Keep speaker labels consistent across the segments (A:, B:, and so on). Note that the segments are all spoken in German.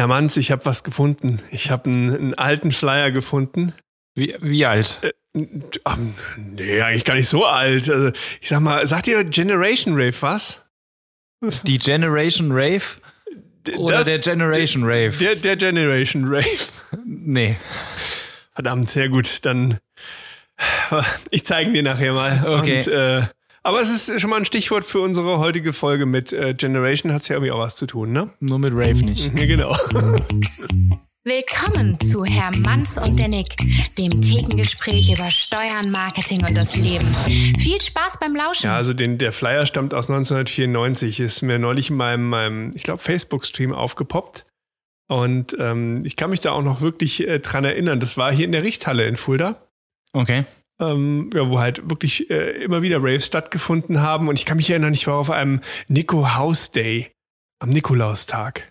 A: Herr Manz, ich habe was gefunden. Ich habe einen, einen alten Flyer gefunden.
B: Wie, wie alt?
A: Äh, ähm, nee, eigentlich gar nicht so alt. Also, ich sag mal, sagt ihr Generation Rave was?
B: Die Generation Rave? Oder
A: Das-
B: der Generation Rave?
A: Der, der Generation Rave.
B: nee.
A: Verdammt, sehr gut. Dann ich zeige dir nachher mal.
B: Okay.
A: Und, äh, aber es ist schon mal ein Stichwort für unsere heutige Folge mit äh, Generation. Hat ja irgendwie auch was zu tun, ne?
B: Nur mit Rave nicht.
A: Ja, genau.
C: Willkommen zu Herr Manns und der Nick, dem Thekengespräch über Steuern, Marketing und das Leben. Viel Spaß beim Lauschen.
A: Ja, also den, der Flyer stammt aus 1994, ist mir neulich in meinem, meinem ich glaube, Facebook-Stream aufgepoppt. Und ähm, ich kann mich da auch noch wirklich äh, dran erinnern. Das war hier in der Richthalle in Fulda.
B: Okay.
A: Ähm, ja, wo halt wirklich äh, immer wieder Raves stattgefunden haben. Und ich kann mich erinnern, ich war auf einem Nico House Day am Nikolaustag.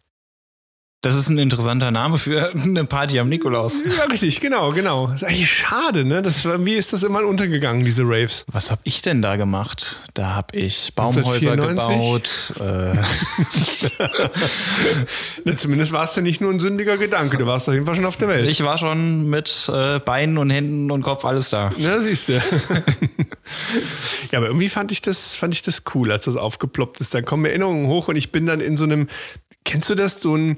B: Das ist ein interessanter Name für eine Party am Nikolaus.
A: Ja, richtig, genau, genau. Das ist eigentlich schade, ne? Das, wie ist das immer untergegangen, diese Raves?
B: Was habe ich denn da gemacht? Da habe ich Baumhäuser
A: 1994?
B: gebaut. Äh,
A: Na, zumindest war es ja nicht nur ein sündiger Gedanke, du warst auf jeden Fall schon auf der Welt.
B: ich war schon mit äh, Beinen und Händen und Kopf alles da.
A: Na, siehst du. ja, aber irgendwie fand ich das, fand ich das cool, als das aufgeploppt ist. Dann kommen Erinnerungen hoch und ich bin dann in so einem, kennst du das, so ein,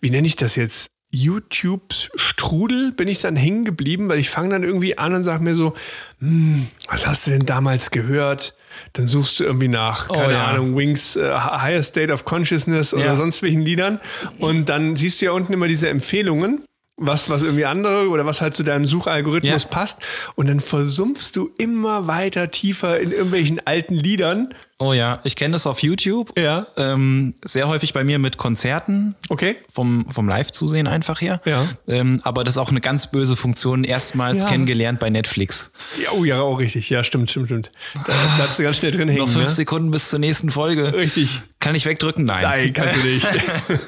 A: wie nenne ich das jetzt? YouTube-Strudel bin ich dann hängen geblieben, weil ich fange dann irgendwie an und sage mir so, hm, was hast du denn damals gehört? Dann suchst du irgendwie nach,
B: Oh,
A: keine
B: ja.
A: Ahnung, Wings, äh, Higher State of Consciousness oder
B: Ja.
A: sonst welchen Liedern. Und dann siehst du ja unten immer diese Empfehlungen, was, was irgendwie andere oder was halt zu deinem Suchalgorithmus
B: Ja.
A: passt. Und dann versumpfst du immer weiter tiefer in irgendwelchen alten Liedern.
B: Oh ja, ich kenne das auf YouTube.
A: Ja.
B: Ähm, sehr häufig bei mir mit Konzerten.
A: Okay.
B: Vom, vom Live-Zusehen einfach her.
A: Ja.
B: Ähm, aber das ist auch eine ganz böse Funktion, erstmals
A: Ja.
B: kennengelernt bei Netflix.
A: Ja, oh ja, auch richtig. Ja, stimmt, stimmt, stimmt. Da bleibst du ganz schnell drin hängen.
B: Noch fünf
A: ne?
B: Sekunden bis zur nächsten Folge.
A: Richtig.
B: Kann ich wegdrücken? Nein.
A: Nein, kannst du nicht.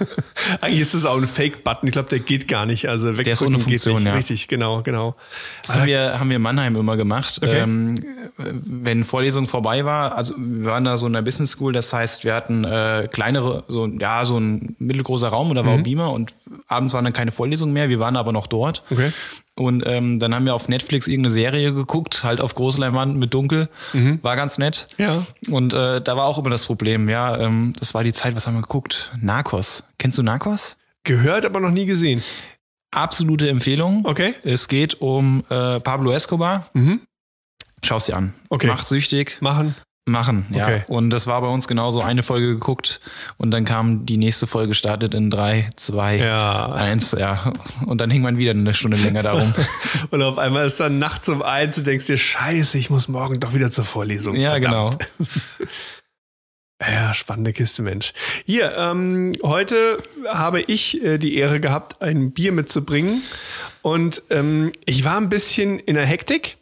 A: Eigentlich ist das auch ein Fake-Button. Ich glaube, der geht gar nicht. Also
B: Der ist ohne
A: wegdrücken
B: Funktion, ja.
A: Richtig, genau, genau.
B: Das haben wir, haben wir in Mannheim immer gemacht.
A: Okay.
B: Ähm, wenn Vorlesung vorbei war, also wir waren da so in der Business School, das heißt, wir hatten äh, kleinere, so, ja, so ein mittelgroßer Raum und da war
A: Mhm.
B: Beamer und abends waren dann keine Vorlesungen mehr, wir waren aber noch dort.
A: Okay.
B: Und ähm, dann haben wir auf Netflix irgendeine Serie geguckt, halt auf Großleinwand mit Dunkel. War ganz nett.
A: Mhm. Ja.
B: Und äh, da war auch immer das Problem, ja, ähm, das war die Zeit, was haben wir geguckt? Narcos. Kennst du Narcos?
A: Gehört, aber noch nie gesehen.
B: Absolute Empfehlung.
A: Okay.
B: Es geht um äh, Pablo Escobar.
A: Mhm.
B: Schau's dir an.
A: Okay.
B: Macht süchtig.
A: Machen.
B: Machen, ja.
A: Okay.
B: Und das war bei uns genauso eine Folge geguckt und dann kam die nächste Folge startet in drei, zwei,
A: Ja.
B: eins, ja. Und dann hing man wieder eine Stunde länger darum.
A: Und auf einmal ist dann nachts um eins und denkst dir, scheiße, ich muss morgen doch wieder zur Vorlesung.
B: ja, genau.
A: Verdammt. Ja, spannende Kiste, Mensch. Hier, ähm, heute habe ich äh, die Ehre gehabt, ein Bier mitzubringen. Und ähm, ich war ein bisschen in der Hektik.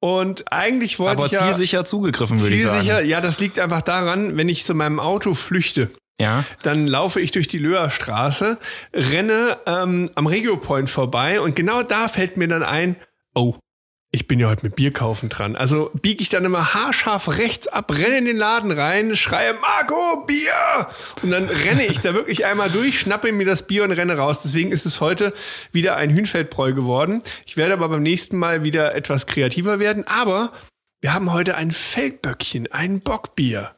A: Und eigentlich wollte
B: Aber
A: ich ja...
B: zielsicher zugegriffen, würde ich sagen.
A: zielsicher, ja, das liegt einfach daran, wenn ich zu meinem Auto flüchte,
B: Ja.
A: dann laufe ich durch die Löher Straße, renne ähm, am Regio Point vorbei und genau da fällt mir dann ein, oh, ich bin ja heute mit Bier kaufen dran. Also biege ich dann immer haarscharf rechts ab, renne in den Laden rein, schreie Marco, Bier! Und dann renne ich da wirklich einmal durch, schnappe mir das Bier und renne raus. Deswegen ist es heute wieder ein Hühnfeldbräu geworden. Ich werde aber beim nächsten Mal wieder etwas kreativer werden. Aber wir haben heute ein Feldböckchen, ein Bockbier.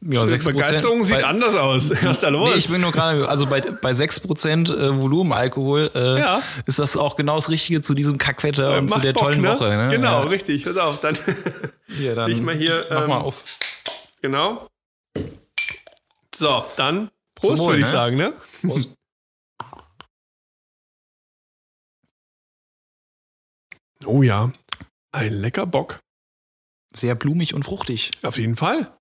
B: Ja,
A: Die
B: 6%.
A: Begeisterung sieht
B: bei,
A: anders aus. Was ist da los?
B: Nee, ich bin nur gerade, also bei, bei 6% äh, Volumenalkohol äh,
A: Ja.
B: ist das auch genau das Richtige zu diesem Kackwetter
A: Äh,
B: und zu der
A: Bock,
B: tollen
A: ne?
B: Woche. Ne?
A: Genau,
B: Ja.
A: richtig. Pass auf, dann
B: Hier, dann
A: leg mal hier.
B: mach
A: ähm,
B: mal auf.
A: Genau. So, dann Prost,
B: Wohl,
A: würde ich
B: ne?
A: sagen, ne?
B: Prost.
A: Oh ja, ein lecker Bock.
B: Sehr blumig und fruchtig.
A: Auf jeden Fall.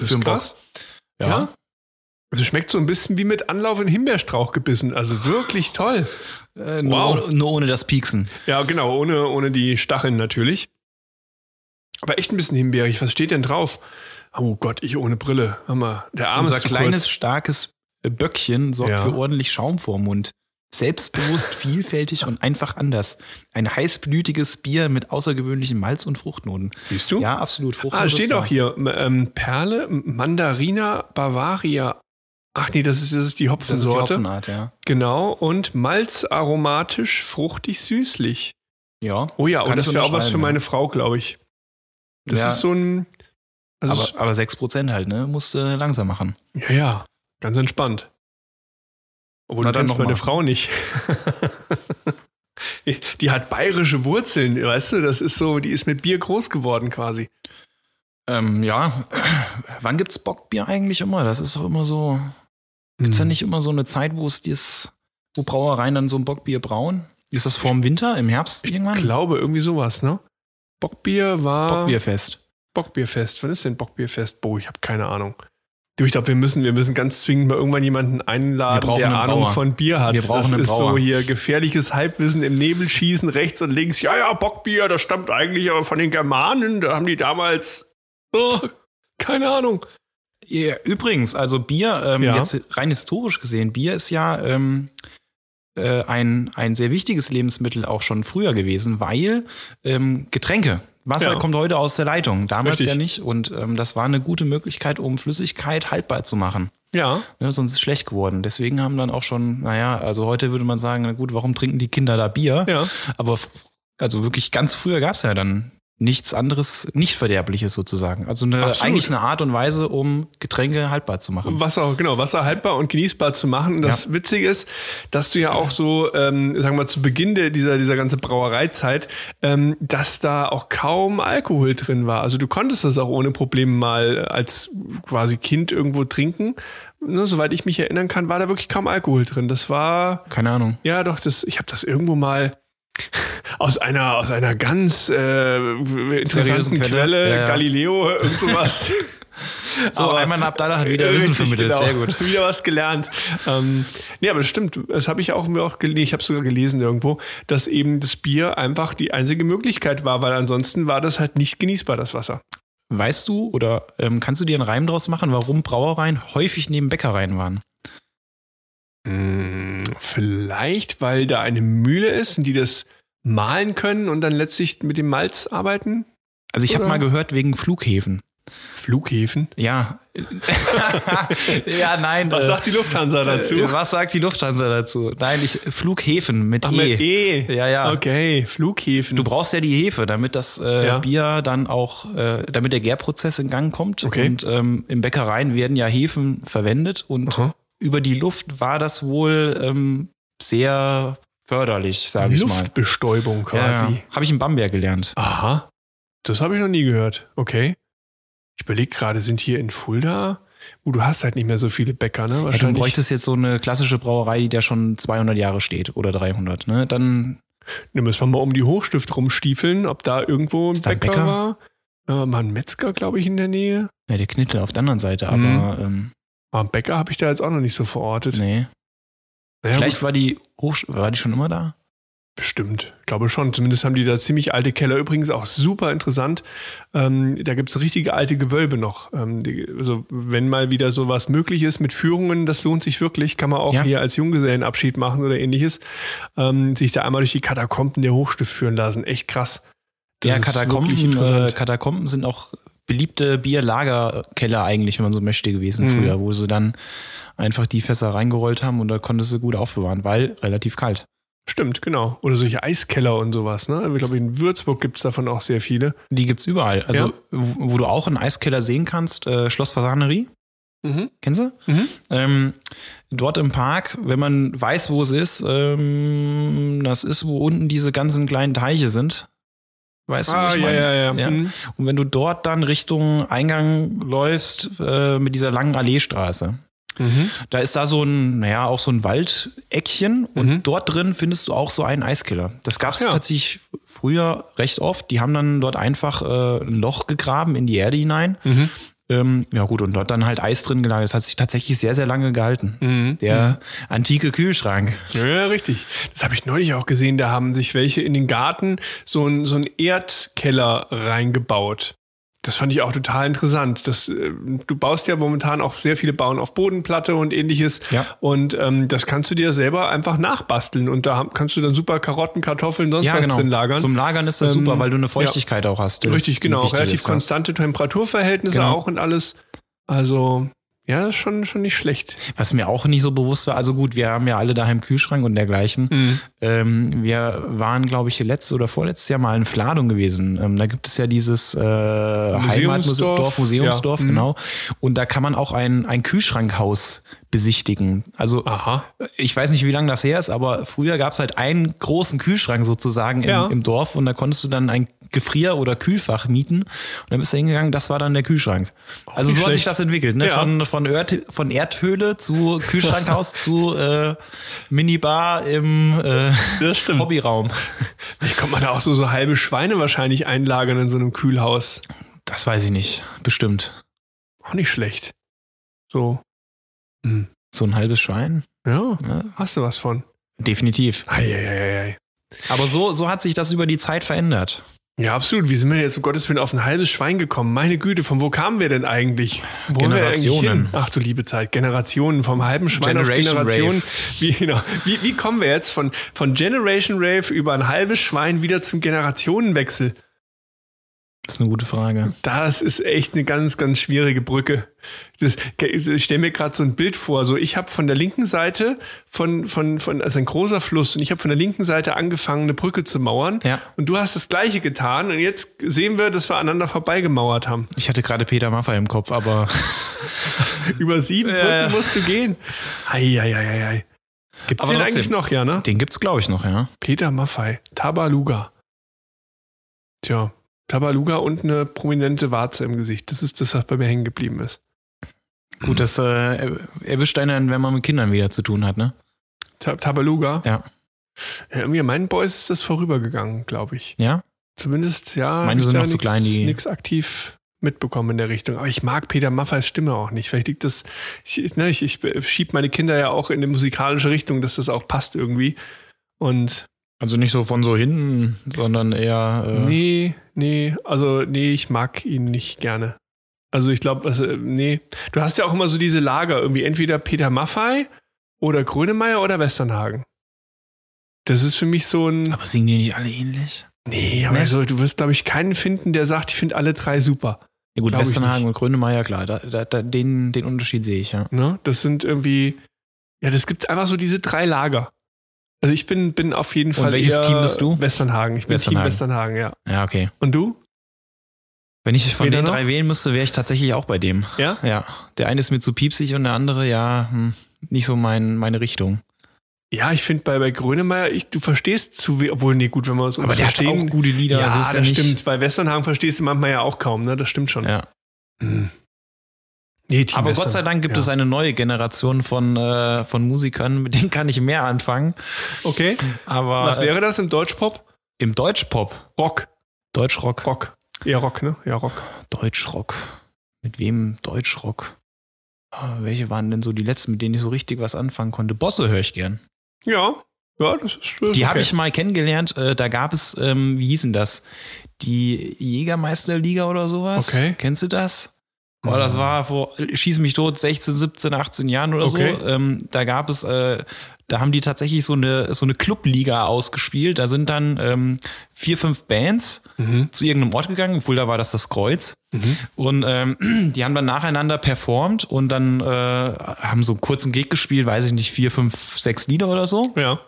A: Das
B: Für einen
A: krass.
B: Ja.
A: Ja. Also schmeckt so ein bisschen wie mit Anlauf in Himbeerstrauch gebissen. Also wirklich toll.
B: Äh, nur,
A: Wow.
B: ohne, nur ohne das Pieksen.
A: Ja, genau, ohne, ohne die Stacheln natürlich. Aber echt ein bisschen himbeerig. Was steht denn drauf? Oh Gott, ich ohne Brille. Hammer. Der Arm
B: Unser
A: ist
B: kleines,
A: kurz.
B: starkes Böckchen sorgt
A: Ja.
B: für ordentlich Schaum vorm Mund. Selbstbewusst, vielfältig und einfach anders. Ein heißblütiges Bier mit außergewöhnlichen Malz- und Fruchtnoten.
A: Siehst du?
B: Ja, absolut.
A: Ah,
B: Fruchtnote
A: steht
B: ist
A: auch hier. Ähm, Perle, Mandarina, Bavaria, Ach nee, das ist, das ist die
B: Das ist die
A: Hopfensorte.
B: Hopfenart, ja.
A: Genau. Und malzaromatisch, fruchtig, süßlich.
B: Ja.
A: Oh ja, und das wäre auch was für meine Frau, glaube ich. Das
B: Ja.
A: ist so ein. Also
B: Aber, aber 6% halt, ne? Musst du langsam machen.
A: ja, ja, ganz entspannt. Obwohl
B: Na,
A: du
B: dann
A: kennst
B: noch
A: meine
B: mal.
A: Frau nicht. die hat bayerische Wurzeln, weißt du? Das ist so, die ist mit Bier groß geworden quasi.
B: Ähm, ja. Wann gibt's Bockbier eigentlich immer? Das ist doch immer so. Gibt's
A: Hm.
B: da nicht immer so eine Zeit, wo es dies, wo Brauereien dann so ein Bockbier brauen? Ist das vorm Winter, im Herbst
A: Ich
B: irgendwann?
A: glaube, irgendwie sowas, ne? Bockbier war.
B: Bockbierfest.
A: Bockbierfest. Wann ist denn Bockbierfest? Boah, ich habe keine Ahnung. Du, ich glaube, wir müssen, wir müssen ganz zwingend mal irgendwann jemanden einladen, der Ahnung
B: Brauer.
A: von Bier hat.
B: Wir brauchen
A: das ist so
B: Brauer.
A: hier gefährliches Halbwissen im Nebel schießen, rechts und links. Ja, ja, Bockbier, das stammt eigentlich aber von den Germanen. Da haben die damals. Oh, keine Ahnung.
B: Ja, übrigens, also Bier, ähm,
A: Ja.
B: jetzt rein historisch gesehen, Bier ist ja ähm, äh, ein, ein sehr wichtiges Lebensmittel auch schon früher gewesen, weil ähm, Getränke, Wasser
A: Ja.
B: kommt heute aus der Leitung, damals
A: Richtig.
B: ja nicht. Und ähm, das war eine gute Möglichkeit, um Flüssigkeit haltbar zu machen.
A: Ja,
B: Ne, sonst ist es schlecht geworden. Deswegen haben dann auch schon, naja, also heute würde man sagen, na gut, warum trinken die Kinder da Bier?
A: ja.
B: Aber also wirklich ganz früher gab es ja dann nichts anderes, nicht Verderbliches sozusagen. Also eine,
A: Absolut.
B: eigentlich eine Art und Weise, um Getränke haltbar zu machen.
A: Wasser, genau, Wasser haltbar und genießbar zu machen. Und das Witzige ist, dass du ja auch so, ähm, sagen wir mal, zu Beginn dieser, dieser ganzen Brauereizeit, ähm, dass da auch kaum Alkohol drin war. Also du konntest das auch ohne Probleme mal als quasi Kind irgendwo trinken. Ne, soweit ich mich erinnern kann, war da wirklich kaum Alkohol drin. Das war,
B: Keine Ahnung.
A: ja doch, das, ich habe das irgendwo mal aus einer, aus einer ganz äh, interessanten Quelle,
B: Quelle, ja, ja.
A: Galileo, irgend sowas.
B: So,
A: Aber-
B: Ayman Abdallah hat wieder Wissen vermittelt.
A: genau.
B: Sehr gut.
A: Wieder was gelernt. Ähm, nee, aber das stimmt. Das habe ich auch, auch gelesen. Ich habe sogar gelesen irgendwo, dass eben das Bier einfach die einzige Möglichkeit war, weil ansonsten war das halt nicht genießbar, das Wasser.
B: Weißt du oder ähm, kannst du dir einen Reim draus machen, warum Brauereien häufig neben Bäckereien waren?
A: Hm, vielleicht, weil da eine Mühle ist und die das mahlen können und dann letztlich mit dem Malz arbeiten.
B: Also ich habe mal gehört wegen Flughäfen.
A: Flughäfen.
B: Ja. ja, nein.
A: Was
B: äh,
A: sagt die Lufthansa dazu?
B: äh, Was sagt die Lufthansa dazu? Nein, ich Flughäfen mit
A: Ach,
B: E.
A: mit E.
B: Ja, ja.
A: Okay, Flughäfen.
B: Du brauchst ja die Hefe, damit das äh,
A: Ja.
B: Bier dann auch, äh, damit der Gärprozess in Gang kommt.
A: Okay.
B: Und ähm, in Bäckereien werden ja Hefen verwendet und
A: Aha.
B: Über die Luft war das wohl ähm, sehr förderlich, sage ich mal.
A: Luftbestäubung quasi.
B: Ja, Habe ich in Bamberg gelernt.
A: Aha. Das habe ich noch nie gehört. Okay. Ich überlege gerade, sind hier in Fulda? Uh, du hast halt nicht mehr so viele Bäcker, ne?
B: Ja, du
A: Wahrscheinlich.
B: bräuchtest jetzt so eine klassische Brauerei, die da schon 200 Jahre steht oder 300. Ne? Dann
A: Dann müssen wir mal um die Hochstift rumstiefeln, ob da irgendwo ein
B: da ein
A: Bäcker,
B: Bäcker?
A: war. Äh, mal ein Metzger, glaube ich, in der Nähe.
B: ja, der Knittel auf der anderen Seite, aber
A: Mhm.
B: ähm,
A: Aber einen Bäcker habe ich da jetzt auch noch nicht so verortet.
B: nee.
A: Naja,
B: Vielleicht
A: gut,
B: war die Hochsch war die schon immer da?
A: bestimmt. Glaube schon. Zumindest haben die da ziemlich alte Keller. Übrigens auch super interessant. Ähm, da gibt es richtige alte Gewölbe noch. Ähm, die, also, wenn mal wieder sowas möglich ist mit Führungen, das lohnt sich wirklich. Kann man auch
B: Ja.
A: hier als Junggesellenabschied machen oder ähnliches. Ähm, sich da einmal durch die Katakomben der Hochstift führen lassen. Echt krass. Das
B: ja, Katakomben, äh. Katakomben sind auch beliebte Bierlagerkeller eigentlich, wenn man so möchte, gewesen
A: Mhm.
B: früher, wo sie dann einfach die Fässer reingerollt haben und da konntest du gut aufbewahren, weil relativ kalt.
A: Stimmt, genau. Oder solche Eiskeller und sowas. Ne? Ich glaube, in Würzburg gibt es davon auch sehr viele.
B: Die gibt's überall. Also,
A: Ja.
B: wo wo du auch einen Eiskeller sehen kannst, äh, Schloss Fasanerie,
A: Mhm.
B: kennst du?
A: Mhm.
B: Ähm, dort im Park, wenn man weiß, wo es ist, ähm, das ist, wo unten diese ganzen kleinen Teiche sind. Weißt du,
A: Ah,
B: wie ich
A: ja,
B: meine?
A: ja, ja.
B: Ja.
A: Mhm.
B: Und wenn du dort dann Richtung Eingang läufst, äh, mit dieser langen Alleestraße,
A: Mhm.
B: da ist da so ein, naja, auch so ein Waldeckchen und
A: Mhm.
B: dort drin findest du auch so einen Eiskiller. Das gab es
A: ja.
B: tatsächlich früher recht oft. Die haben dann dort einfach äh, ein Loch gegraben in die Erde hinein.
A: Mhm.
B: Ähm, ja gut, und dort dann halt Eis drin gelagert. Das hat sich tatsächlich sehr, sehr lange gehalten.
A: Mhm.
B: Der antike Kühlschrank.
A: Ja, richtig. Das habe ich neulich auch gesehen. Da haben sich welche in den Garten so einen so einen Erdkeller reingebaut. Das fand ich auch total interessant. Das, äh, du baust ja momentan auch sehr viele bauen auf Bodenplatte und ähnliches.
B: Ja.
A: Und ähm, das kannst du dir selber einfach nachbasteln. Und da kannst du dann super Karotten, Kartoffeln, sonst
B: Ja,
A: was
B: genau.
A: drin lagern.
B: Zum Lagern ist das
A: Ähm,
B: super, weil du eine
A: ja.
B: Feuchtigkeit auch hast.
A: Richtig, genau. Relativ
B: ist, ja.
A: konstante Temperaturverhältnisse
B: Genau.
A: auch und alles. Also, Ja, ist schon, schon nicht schlecht.
B: Was mir auch nicht so bewusst war, also gut, wir haben ja alle daheim Kühlschrank und dergleichen.
A: Mhm.
B: Ähm, wir waren, glaube ich, letztes oder vorletztes Jahr mal in Fladung gewesen. Ähm, da gibt es ja dieses äh, Heimatdorf, Museumsdorf,
A: Ja. Mhm.
B: genau. Und da kann man auch ein, ein Kühlschrankhaus besichtigen. Also
A: Aha.
B: ich weiß nicht, wie lange das her ist, aber früher gab es halt einen großen Kühlschrank sozusagen im,
A: Ja.
B: im Dorf und da konntest du dann ein Gefrier- oder Kühlfach mieten und dann bist du hingegangen, das war dann der Kühlschrank. Also
A: nicht
B: so hat sich
A: schlecht.
B: das entwickelt, ne?
A: Ja.
B: Von, von, Erd, von Erdhöhle zu Kühlschrankhaus zu äh, Minibar im äh. Hobbyraum.
A: Wie kommt man da auch so, so halbe Schweine wahrscheinlich einlagern in so einem Kühlhaus?
B: Das weiß ich nicht, bestimmt.
A: Auch nicht schlecht. So. Hm.
B: So ein halbes Schwein?
A: Ja,
B: Ja,
A: hast du was von.
B: definitiv.
A: Eieieiei.
B: Aber so, so hat sich das über die Zeit verändert.
A: Ja, absolut. Wie sind wir jetzt um Gottes Willen auf ein halbes Schwein gekommen? Meine Güte, von wo kamen wir denn eigentlich? Wo wollen wir eigentlich
B: Generationen.
A: hin? Ach du liebe Zeit, Generationen, vom halben Schwein
B: Generation
A: auf Generation.
B: Rave.
A: Wie, genau, wie, wie kommen wir jetzt von, von Generation Rave über ein halbes Schwein wieder zum Generationenwechsel?
B: Das ist eine gute Frage.
A: Das ist echt eine ganz, ganz schwierige Brücke. Das, ich stelle mir gerade so ein Bild vor. So, ich habe von der linken Seite von, von, von, also ein großer Fluss, und ich habe von der linken Seite angefangen, eine Brücke zu mauern.
B: Ja.
A: Und du hast das Gleiche getan. Und jetzt sehen wir, dass wir aneinander vorbeigemauert haben.
B: Ich hatte gerade Peter Maffay im Kopf, aber
A: Über sieben
B: Ja,
A: Brücken musst du gehen. Eieieiei. Gibt's
B: Aber
A: den
B: trotzdem.
A: eigentlich noch, ja, ne?
B: den gibt's glaube ich noch, ja.
A: Peter Maffei, Tabaluga. Tja, Tabaluga und eine prominente Warze im Gesicht. Das ist das, was bei mir hängen geblieben ist.
B: Gut, das äh, erwischt einen, wenn man mit Kindern wieder zu tun hat, ne?
A: Ta Tabaluga?
B: Ja.
A: ja. Irgendwie meinen Boys ist das vorübergegangen, glaube ich.
B: Ja?
A: Zumindest, ja.
B: Meine sind noch zu
A: nix-
B: klein, die-
A: Nix aktiv mitbekommen in der Richtung. Aber ich mag Peter Maffeis Stimme auch nicht. Vielleicht liegt das, ich, ne, ich, ich schieb meine Kinder ja auch in eine musikalische Richtung, dass das auch passt irgendwie. Und
B: Also nicht so von so hinten, sondern eher. Äh,
A: Nee, nee, also nee, ich mag ihn nicht gerne. Also ich glaube, also, nee. Du hast ja auch immer so diese Lager, irgendwie entweder Peter Maffei oder Grönemeyer oder Westernhagen. Das ist für mich so ein.
B: Aber singen die nicht alle ähnlich?
A: Nee, aber
B: Nee.
A: so, du wirst, glaube ich, keinen finden, der sagt, ich finde alle drei super.
B: Ja gut,
A: Glaub
B: Westernhagen und Grönemeyer, klar, da, da, da, den, den Unterschied sehe ich, ja.
A: Ne? Das sind irgendwie. Ja, das gibt einfach so diese drei Lager. Also ich bin, bin auf jeden Fall.
B: welches
A: eher
B: Team bist du?
A: Westernhagen. Ich bin Team
B: Westernhagen.
A: Westernhagen, ja.
B: Ja, okay.
A: Und du?
B: Wenn ich von
A: Weder
B: den
A: noch?
B: drei wählen müsste, wäre ich tatsächlich auch bei dem.
A: Ja?
B: Ja. Der eine ist mir zu piepsig und der andere, ja, hm, nicht so mein, meine Richtung.
A: Ja, ich finde bei, bei Grönemeyer, ich, du verstehst zu wenig, obwohl, nee, gut, wenn wir uns
B: Aber der hat auch gute Lieder,
A: ja,
B: so ist
A: das
B: nicht.
A: stimmt. Bei Westernhagen verstehst du manchmal ja auch kaum, ne? Das stimmt schon.
B: Ja.
A: Mhm. Nee, Team
B: Aber. Gott sei Dank gibt
A: ja.
B: es eine neue Generation von, äh, von Musikern, mit denen kann ich mehr anfangen.
A: Okay.
B: Aber
A: Was wäre das im Deutschpop?
B: im Deutschpop,
A: Rock.
B: Deutschrock,
A: Rock. Eher Rock, ne? Ja, Rock.
B: Deutschrock. Mit wem Deutschrock? Ah, welche waren denn so die letzten, mit denen ich so richtig was anfangen konnte? Bosse höre ich gern.
A: Ja. Ja, das ist. Das ist
B: Die
A: okay.
B: habe ich mal kennengelernt. Äh, da gab es, ähm, wie hießen das? Die Jägermeisterliga oder sowas.
A: Okay.
B: Kennst du das? Boah, das
A: Mhm.
B: war vor, schieß mich tot, 16, 17, 18 Jahren oder
A: Okay.
B: so. Ähm, da gab es, äh, da haben die tatsächlich so eine, so eine Clubliga ausgespielt. Da sind dann ähm, vier, fünf Bands
A: Mhm.
B: zu irgendeinem Ort gegangen, obwohl da war das das Kreuz.
A: Mhm.
B: Und ähm, die haben dann nacheinander performt und dann äh, haben so einen kurzen Gig gespielt, weiß ich nicht, vier, fünf, sechs Lieder oder so.
A: Ja.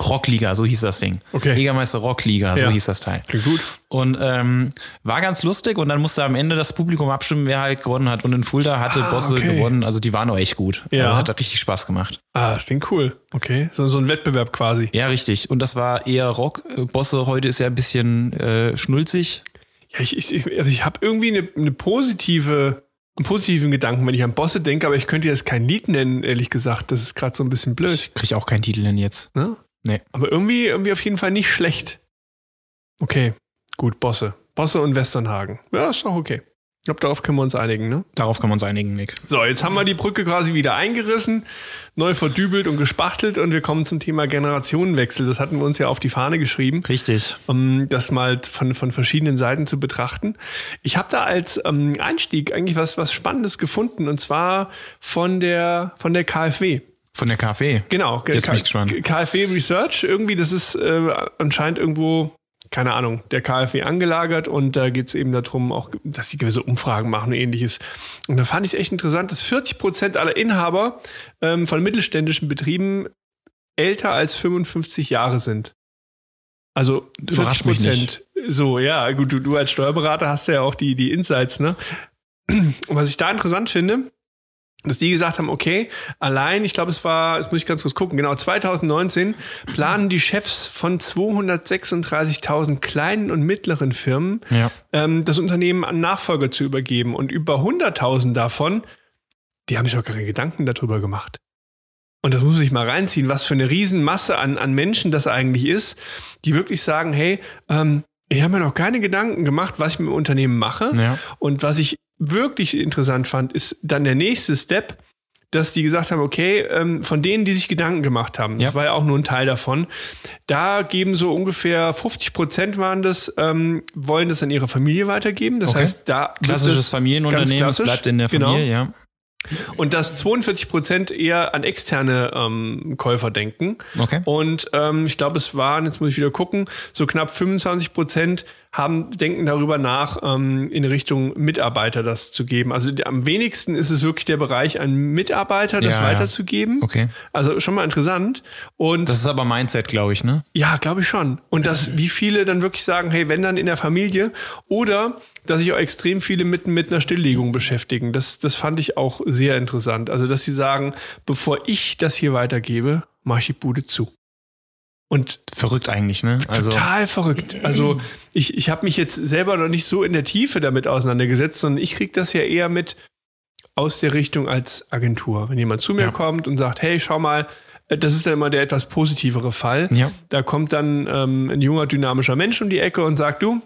B: Rockliga, so hieß das Ding.
A: Okay.
B: Jägermeister Rockliga, so
A: Ja.
B: hieß das Teil.
A: Klingt gut.
B: Und ähm, war ganz lustig und dann musste am Ende das Publikum abstimmen, wer halt gewonnen hat. Und in Fulda hatte
A: Ah,
B: Bosse
A: okay.
B: gewonnen, also die waren auch echt gut.
A: Ja.
B: Also hat richtig Spaß gemacht.
A: Ah, das klingt cool. Okay. So, so ein Wettbewerb quasi.
B: Ja, richtig. Und das war eher Rock. Äh, Bosse heute ist ja ein bisschen äh, schnulzig.
A: Ja, ich, ich, ich, also ich habe irgendwie eine, eine positive, einen positiven Gedanken, wenn ich an Bosse denke, aber ich könnte jetzt kein Lied nennen, ehrlich gesagt. Das ist gerade so ein bisschen blöd.
B: Ich kriege auch keinen Titel denn jetzt.
A: Ne?
B: Nee.
A: Aber irgendwie, irgendwie auf jeden Fall nicht schlecht. Okay, gut, Bosse. Bosse und Westernhagen. Ja, ist auch okay. Ich glaube, darauf können wir uns einigen, ne?
B: Darauf können wir uns einigen, Nick.
A: So, jetzt haben wir die Brücke quasi wieder eingerissen, neu verdübelt und gespachtelt und wir kommen zum Thema Generationenwechsel. Das hatten wir uns ja auf die Fahne geschrieben
B: Richtig.
A: um das mal von, von verschiedenen Seiten zu betrachten. Ich habe da als ähm, Einstieg eigentlich was, was Spannendes gefunden und zwar von der, von der KfW.
B: Von der KfW.
A: Genau,
B: Jetzt bin ich gespannt.
A: KfW Research, irgendwie, das ist äh, anscheinend irgendwo keine Ahnung, der KfW angelagert und da geht es eben darum, auch, dass die gewisse Umfragen machen und ähnliches. Und da fand ich es echt interessant, dass 40 Prozent aller Inhaber ähm, von mittelständischen Betrieben älter als 55 Jahre sind. Also 40 Prozent. So, ja, gut, du, du als Steuerberater hast ja auch die, die Insights, ne? Und was ich da interessant finde, dass die gesagt haben, okay, allein, ich glaube, es war, jetzt muss ich ganz kurz gucken, genau, 2019 planen die Chefs von 236.000 kleinen und mittleren Firmen, ja. ähm, das Unternehmen an Nachfolger zu übergeben. Und über 100.000 davon, die haben sich auch keine Gedanken darüber gemacht. Und das muss ich mal reinziehen, was für eine Riesenmasse an, an Menschen das eigentlich ist, die wirklich sagen, hey, ähm, ich habe mir noch keine Gedanken gemacht, was ich mit dem Unternehmen mache. Ja. Und was ich wirklich interessant fand, ist dann der nächste Step, dass die gesagt haben, okay, ähm, von denen, die sich Gedanken gemacht haben, ja. das war ja auch nur ein Teil davon, da geben so ungefähr 50 Prozent waren das, ähm, wollen das an ihre Familie weitergeben. Das okay. heißt, da
B: klassisches Familienunternehmen bleibt in der. Familie, genau. ja.
A: Und dass 42 Prozent eher an externe ähm, Käufer denken. Okay. Und ähm, ich glaube, es waren, jetzt muss ich wieder gucken, so knapp 25 Prozent haben, denken darüber nach, ähm, in Richtung Mitarbeiter das zu geben. Also am wenigsten ist es wirklich der Bereich, an Mitarbeiter das ja, weiterzugeben.
B: Ja. Okay.
A: Also schon mal interessant. Und
B: das ist aber Mindset, glaube ich, ne?
A: Ja, glaube ich schon. Und dass, wie viele dann wirklich sagen, hey, wenn dann in der Familie oder dass sich auch extrem viele mit, mit einer Stilllegung beschäftigen. Das, das fand ich auch sehr interessant. Also, dass sie sagen, bevor ich das hier weitergebe, mache ich die Bude zu.
B: Und verrückt eigentlich, ne?
A: Also total verrückt. Also ich, ich habe mich jetzt selber noch nicht so in der Tiefe damit auseinandergesetzt, sondern ich kriege das ja eher mit aus der Richtung als Agentur. Wenn jemand zu mir ja. kommt und sagt, hey, schau mal, äh, das ist dann immer der etwas positivere Fall. Ja. Da kommt dann ähm, ein junger, dynamischer Mensch um die Ecke und sagt, du,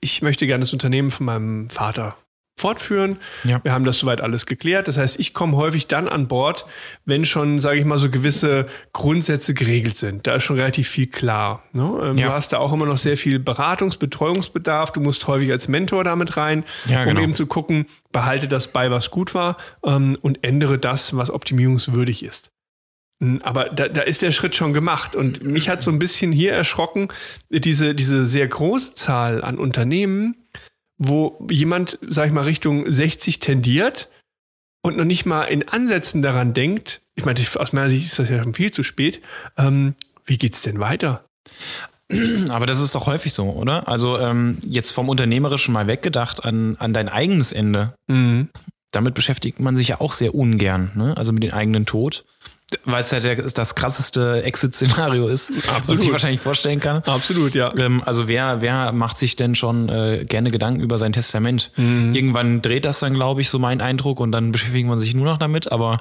A: ich möchte gerne das Unternehmen von meinem Vater fortführen. Ja. Wir haben das soweit alles geklärt. Das heißt, ich komme häufig dann an Bord, wenn schon, sage ich mal, so gewisse Grundsätze geregelt sind. Da ist schon relativ viel klar. Ne? Ähm, ja. Du hast da auch immer noch sehr viel Beratungs-, Betreuungsbedarf. Du musst häufig als Mentor damit rein, ja, genau. um eben zu gucken, behalte das bei, was gut war ähm, und ändere das, was optimierungswürdig ist. Aber da, da ist der Schritt schon gemacht. Und mich hat so ein bisschen hier erschrocken, diese, diese sehr große Zahl an Unternehmen, wo jemand, sag ich mal, Richtung 60 tendiert und noch nicht mal in Ansätzen daran denkt, ich meine, aus meiner Sicht ist das ja schon viel zu spät, ähm, wie geht's denn weiter?
B: Aber das ist doch häufig so, oder? Also ähm, jetzt vom Unternehmerischen mal weggedacht an, an dein eigenes Ende. Mhm. Damit beschäftigt man sich ja auch sehr ungern, ne? also mit dem eigenen Tod weil es ja der, das krasseste Exit-Szenario ist, Absolut. was ich wahrscheinlich vorstellen kann.
A: Absolut, ja.
B: Ähm, also wer, wer macht sich denn schon äh, gerne Gedanken über sein Testament? Mhm. Irgendwann dreht das dann, glaube ich, so mein Eindruck und dann beschäftigt man sich nur noch damit. Aber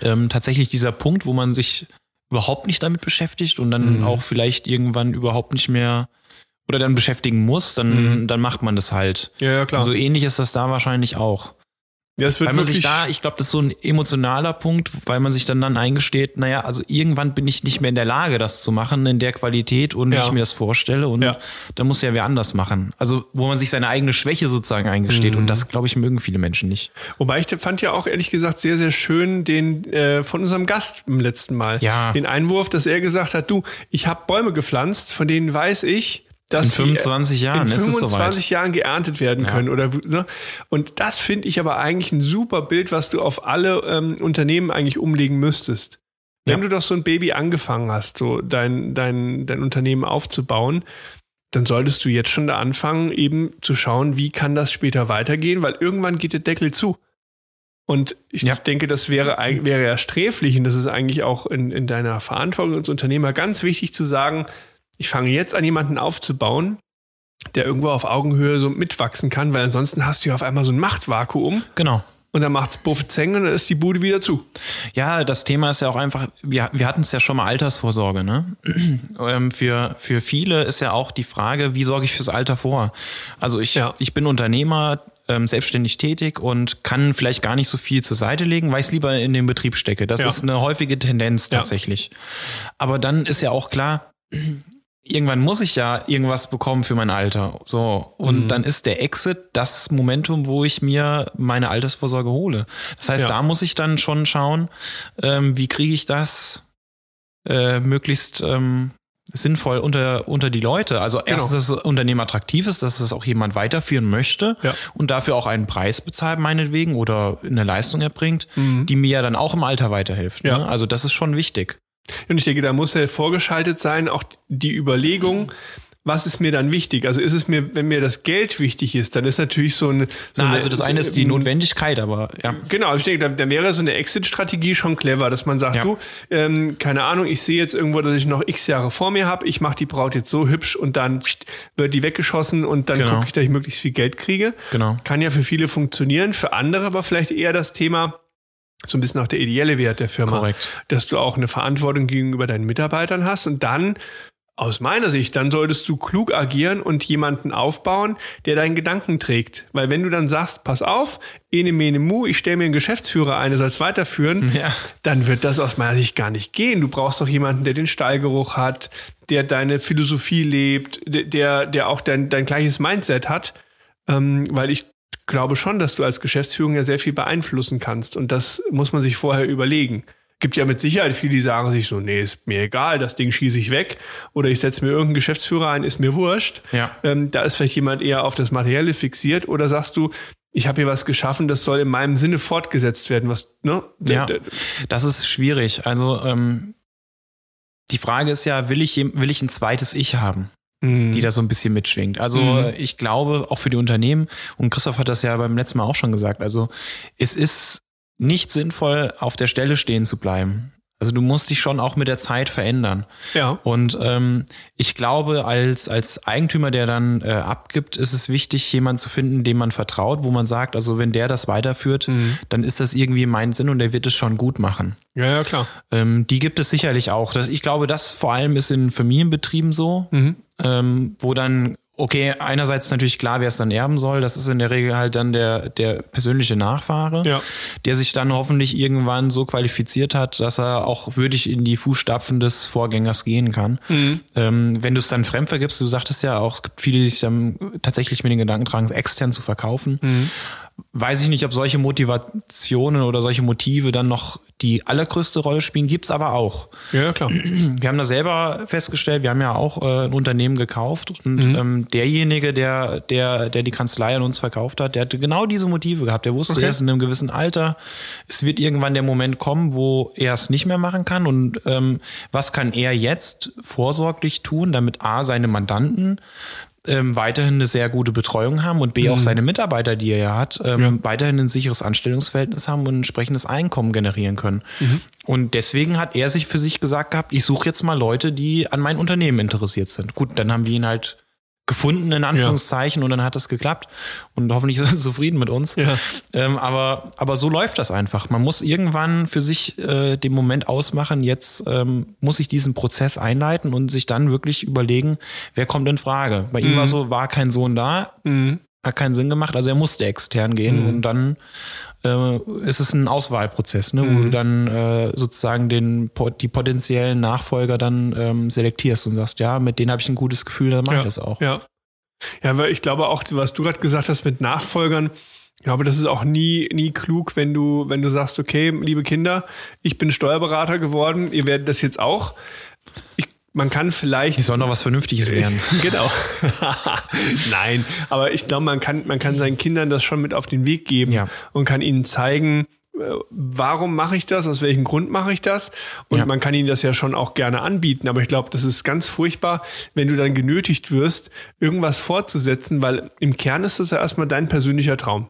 B: ähm, tatsächlich dieser Punkt, wo man sich überhaupt nicht damit beschäftigt und dann mhm. auch vielleicht irgendwann überhaupt nicht mehr oder dann beschäftigen muss, dann, mhm. dann macht man das halt.
A: Ja, ja, klar.
B: So ähnlich ist das da wahrscheinlich auch. Ja, es wird weil man sich da, ich glaube, das ist so ein emotionaler Punkt, weil man sich dann dann eingesteht, naja, also irgendwann bin ich nicht mehr in der Lage, das zu machen in der Qualität und ja. wie ich mir das vorstelle und ja. dann muss ja wer anders machen. Also wo man sich seine eigene Schwäche sozusagen eingesteht mhm. und das, glaube ich, mögen viele Menschen nicht.
A: Wobei ich fand ja auch ehrlich gesagt sehr, sehr schön den äh, von unserem Gast im letzten Mal. Ja. Den Einwurf, dass er gesagt hat, du, ich habe Bäume gepflanzt, von denen weiß ich, dass
B: in 25
A: die,
B: Jahren
A: in 25 Jahren geerntet werden können. Ja. Oder, ne? Und das finde ich aber eigentlich ein super Bild, was du auf alle ähm, Unternehmen eigentlich umlegen müsstest. Wenn ja. du doch so ein Baby angefangen hast, so dein, dein, dein Unternehmen aufzubauen, dann solltest du jetzt schon da anfangen, eben zu schauen, wie kann das später weitergehen, weil irgendwann geht der Deckel zu. Und ich ja. denke, das wäre, wäre ja sträflich und das ist eigentlich auch in, in deiner Verantwortung als Unternehmer ganz wichtig zu sagen, ich fange jetzt an, jemanden aufzubauen, der irgendwo auf Augenhöhe so mitwachsen kann, weil ansonsten hast du ja auf einmal so ein Machtvakuum.
B: Genau.
A: Und dann macht's Buff Zeng und dann ist die Bude wieder zu.
B: Ja, das Thema ist ja auch einfach, wir, wir hatten es ja schon mal Altersvorsorge, ne? Ähm, für, für viele ist ja auch die Frage, wie sorge ich fürs Alter vor? Also ich, ja. ich bin Unternehmer, ähm, selbstständig tätig und kann vielleicht gar nicht so viel zur Seite legen, weil ich es lieber in den Betrieb stecke. Das ja. ist eine häufige Tendenz tatsächlich. Ja. Aber dann ist ja auch klar, irgendwann muss ich ja irgendwas bekommen für mein Alter. So. Und mhm. dann ist der Exit das Momentum, wo ich mir meine Altersvorsorge hole. Das heißt, ja. da muss ich dann schon schauen, ähm, wie kriege ich das äh, möglichst ähm, sinnvoll unter, unter die Leute. Also genau. erstens, dass das Unternehmen attraktiv ist, dass es auch jemand weiterführen möchte ja. und dafür auch einen Preis bezahlt, meinetwegen, oder eine Leistung erbringt, mhm. die mir ja dann auch im Alter weiterhilft. Ja. Ne? Also das ist schon wichtig.
A: Und ich denke, da muss ja vorgeschaltet sein, auch die Überlegung, was ist mir dann wichtig? Also ist es mir, wenn mir das Geld wichtig ist, dann ist natürlich so, eine. So
B: Na, also das eine ist die Notwendigkeit, aber ja.
A: Genau, also ich denke, da, da wäre so eine Exit-Strategie schon clever, dass man sagt, ja. du, ähm, keine Ahnung, ich sehe jetzt irgendwo, dass ich noch x Jahre vor mir habe, ich mache die Braut jetzt so hübsch und dann wird die weggeschossen und dann genau. gucke ich, dass ich möglichst viel Geld kriege.
B: Genau.
A: Kann ja für viele funktionieren, für andere aber vielleicht eher das Thema, so ein bisschen auch der ideelle Wert der Firma,
B: Korrekt.
A: dass du auch eine Verantwortung gegenüber deinen Mitarbeitern hast und dann aus meiner Sicht, dann solltest du klug agieren und jemanden aufbauen, der deinen Gedanken trägt. Weil wenn du dann sagst, pass auf, ene mene mu, ich stelle mir einen Geschäftsführer ein, der soll es weiterführen, ja. dann wird das aus meiner Sicht gar nicht gehen. Du brauchst doch jemanden, der den Stallgeruch hat, der deine Philosophie lebt, der, der auch dein, dein gleiches Mindset hat. Ähm, weil ich glaube schon, dass du als Geschäftsführung ja sehr viel beeinflussen kannst. Und das muss man sich vorher überlegen gibt ja mit Sicherheit viele, die sagen sich so, nee, ist mir egal, das Ding schieße ich weg oder ich setze mir irgendeinen Geschäftsführer ein, ist mir wurscht.
B: Ja.
A: Ähm, da ist vielleicht jemand eher auf das Materielle fixiert oder sagst du, ich habe hier was geschaffen, das soll in meinem Sinne fortgesetzt werden. Was, ne?
B: Ja, das ist schwierig. Also ähm, die Frage ist ja, will ich, will ich ein zweites Ich haben? Mhm. die da so ein bisschen mitschwingt. Also mhm. ich glaube, auch für die Unternehmen, und Christoph hat das ja beim letzten Mal auch schon gesagt, also es ist nicht sinnvoll, auf der Stelle stehen zu bleiben. Also du musst dich schon auch mit der Zeit verändern.
A: Ja.
B: Und ähm, ich glaube, als, als Eigentümer, der dann äh, abgibt, ist es wichtig, jemanden zu finden, dem man vertraut, wo man sagt, also wenn der das weiterführt, mhm. dann ist das irgendwie mein Sinn und der wird es schon gut machen.
A: Ja, ja, klar.
B: Ähm, die gibt es sicherlich auch. Das, ich glaube, das vor allem ist in Familienbetrieben so, mhm. ähm, wo dann Okay, einerseits natürlich klar, wer es dann erben soll. Das ist in der Regel halt dann der, der persönliche Nachfahre,
A: ja.
B: der sich dann hoffentlich irgendwann so qualifiziert hat, dass er auch würdig in die Fußstapfen des Vorgängers gehen kann. Mhm. Ähm, wenn du es dann fremd vergibst, du sagtest ja auch, es gibt viele, die sich dann tatsächlich mit den Gedanken tragen, es extern zu verkaufen. Mhm weiß ich nicht, ob solche Motivationen oder solche Motive dann noch die allergrößte Rolle spielen. Gibt's aber auch.
A: Ja, klar.
B: Wir haben da selber festgestellt, wir haben ja auch äh, ein Unternehmen gekauft und mhm. ähm, derjenige, der, der, der die Kanzlei an uns verkauft hat, der hatte genau diese Motive gehabt. Der wusste, okay. er ist in einem gewissen Alter. Es wird irgendwann der Moment kommen, wo er es nicht mehr machen kann. Und ähm, was kann er jetzt vorsorglich tun, damit A, seine Mandanten ähm, weiterhin eine sehr gute Betreuung haben und B, mhm. auch seine Mitarbeiter, die er ja hat, ähm, ja. weiterhin ein sicheres Anstellungsverhältnis haben und ein entsprechendes Einkommen generieren können. Mhm. Und deswegen hat er sich für sich gesagt gehabt, ich suche jetzt mal Leute, die an mein Unternehmen interessiert sind. Gut, dann haben wir ihn halt gefunden, in Anführungszeichen, ja. und dann hat das geklappt. Und hoffentlich ist er zufrieden mit uns.
A: Ja.
B: Ähm, aber, aber so läuft das einfach. Man muss irgendwann für sich äh, den Moment ausmachen, jetzt ähm, muss ich diesen Prozess einleiten und sich dann wirklich überlegen, wer kommt in Frage. Bei mhm. ihm war so, war kein Sohn da, mhm. hat keinen Sinn gemacht, also er musste extern gehen mhm. und dann äh, ist es ein Auswahlprozess, ne, mhm. wo du dann äh, sozusagen den, die potenziellen Nachfolger dann ähm, selektierst und sagst, ja, mit denen habe ich ein gutes Gefühl, dann mache
A: ja,
B: ich das auch.
A: Ja. ja, weil ich glaube auch, was du gerade gesagt hast mit Nachfolgern, ich glaube, das ist auch nie, nie klug, wenn du, wenn du sagst, okay, liebe Kinder, ich bin Steuerberater geworden, ihr werdet das jetzt auch. Ich man kann vielleicht.
B: Die sollen noch was Vernünftiges lernen.
A: genau. Nein, aber ich glaube, man kann, man kann seinen Kindern das schon mit auf den Weg geben
B: ja.
A: und kann ihnen zeigen, äh, warum mache ich das, aus welchem Grund mache ich das. Und ja. man kann ihnen das ja schon auch gerne anbieten. Aber ich glaube, das ist ganz furchtbar, wenn du dann genötigt wirst, irgendwas fortzusetzen, weil im Kern ist das ja erstmal dein persönlicher Traum.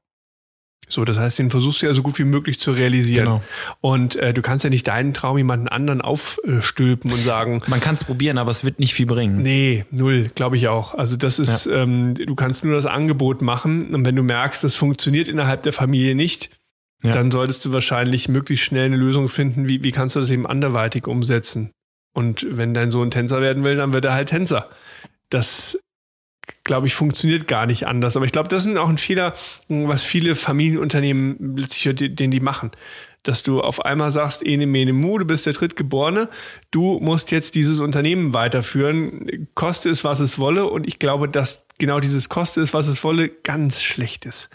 A: So, das heißt, den versuchst du ja so gut wie möglich zu realisieren. Genau. Und äh, du kannst ja nicht deinen Traum jemanden anderen aufstülpen und sagen.
B: Man kann es probieren, aber es wird nicht viel bringen.
A: Nee, null, glaube ich auch. Also das ist, ja. ähm, du kannst nur das Angebot machen. Und wenn du merkst, das funktioniert innerhalb der Familie nicht, ja. dann solltest du wahrscheinlich möglichst schnell eine Lösung finden, wie, wie kannst du das eben anderweitig umsetzen. Und wenn dein Sohn Tänzer werden will, dann wird er halt Tänzer. Das glaube ich, funktioniert gar nicht anders. Aber ich glaube, das ist auch ein Fehler, was viele Familienunternehmen letztlich, den die machen. Dass du auf einmal sagst, ene mene mu, du bist der Drittgeborene, du musst jetzt dieses Unternehmen weiterführen, koste es, was es wolle. Und ich glaube, dass genau dieses koste es, was es wolle, ganz schlecht ist.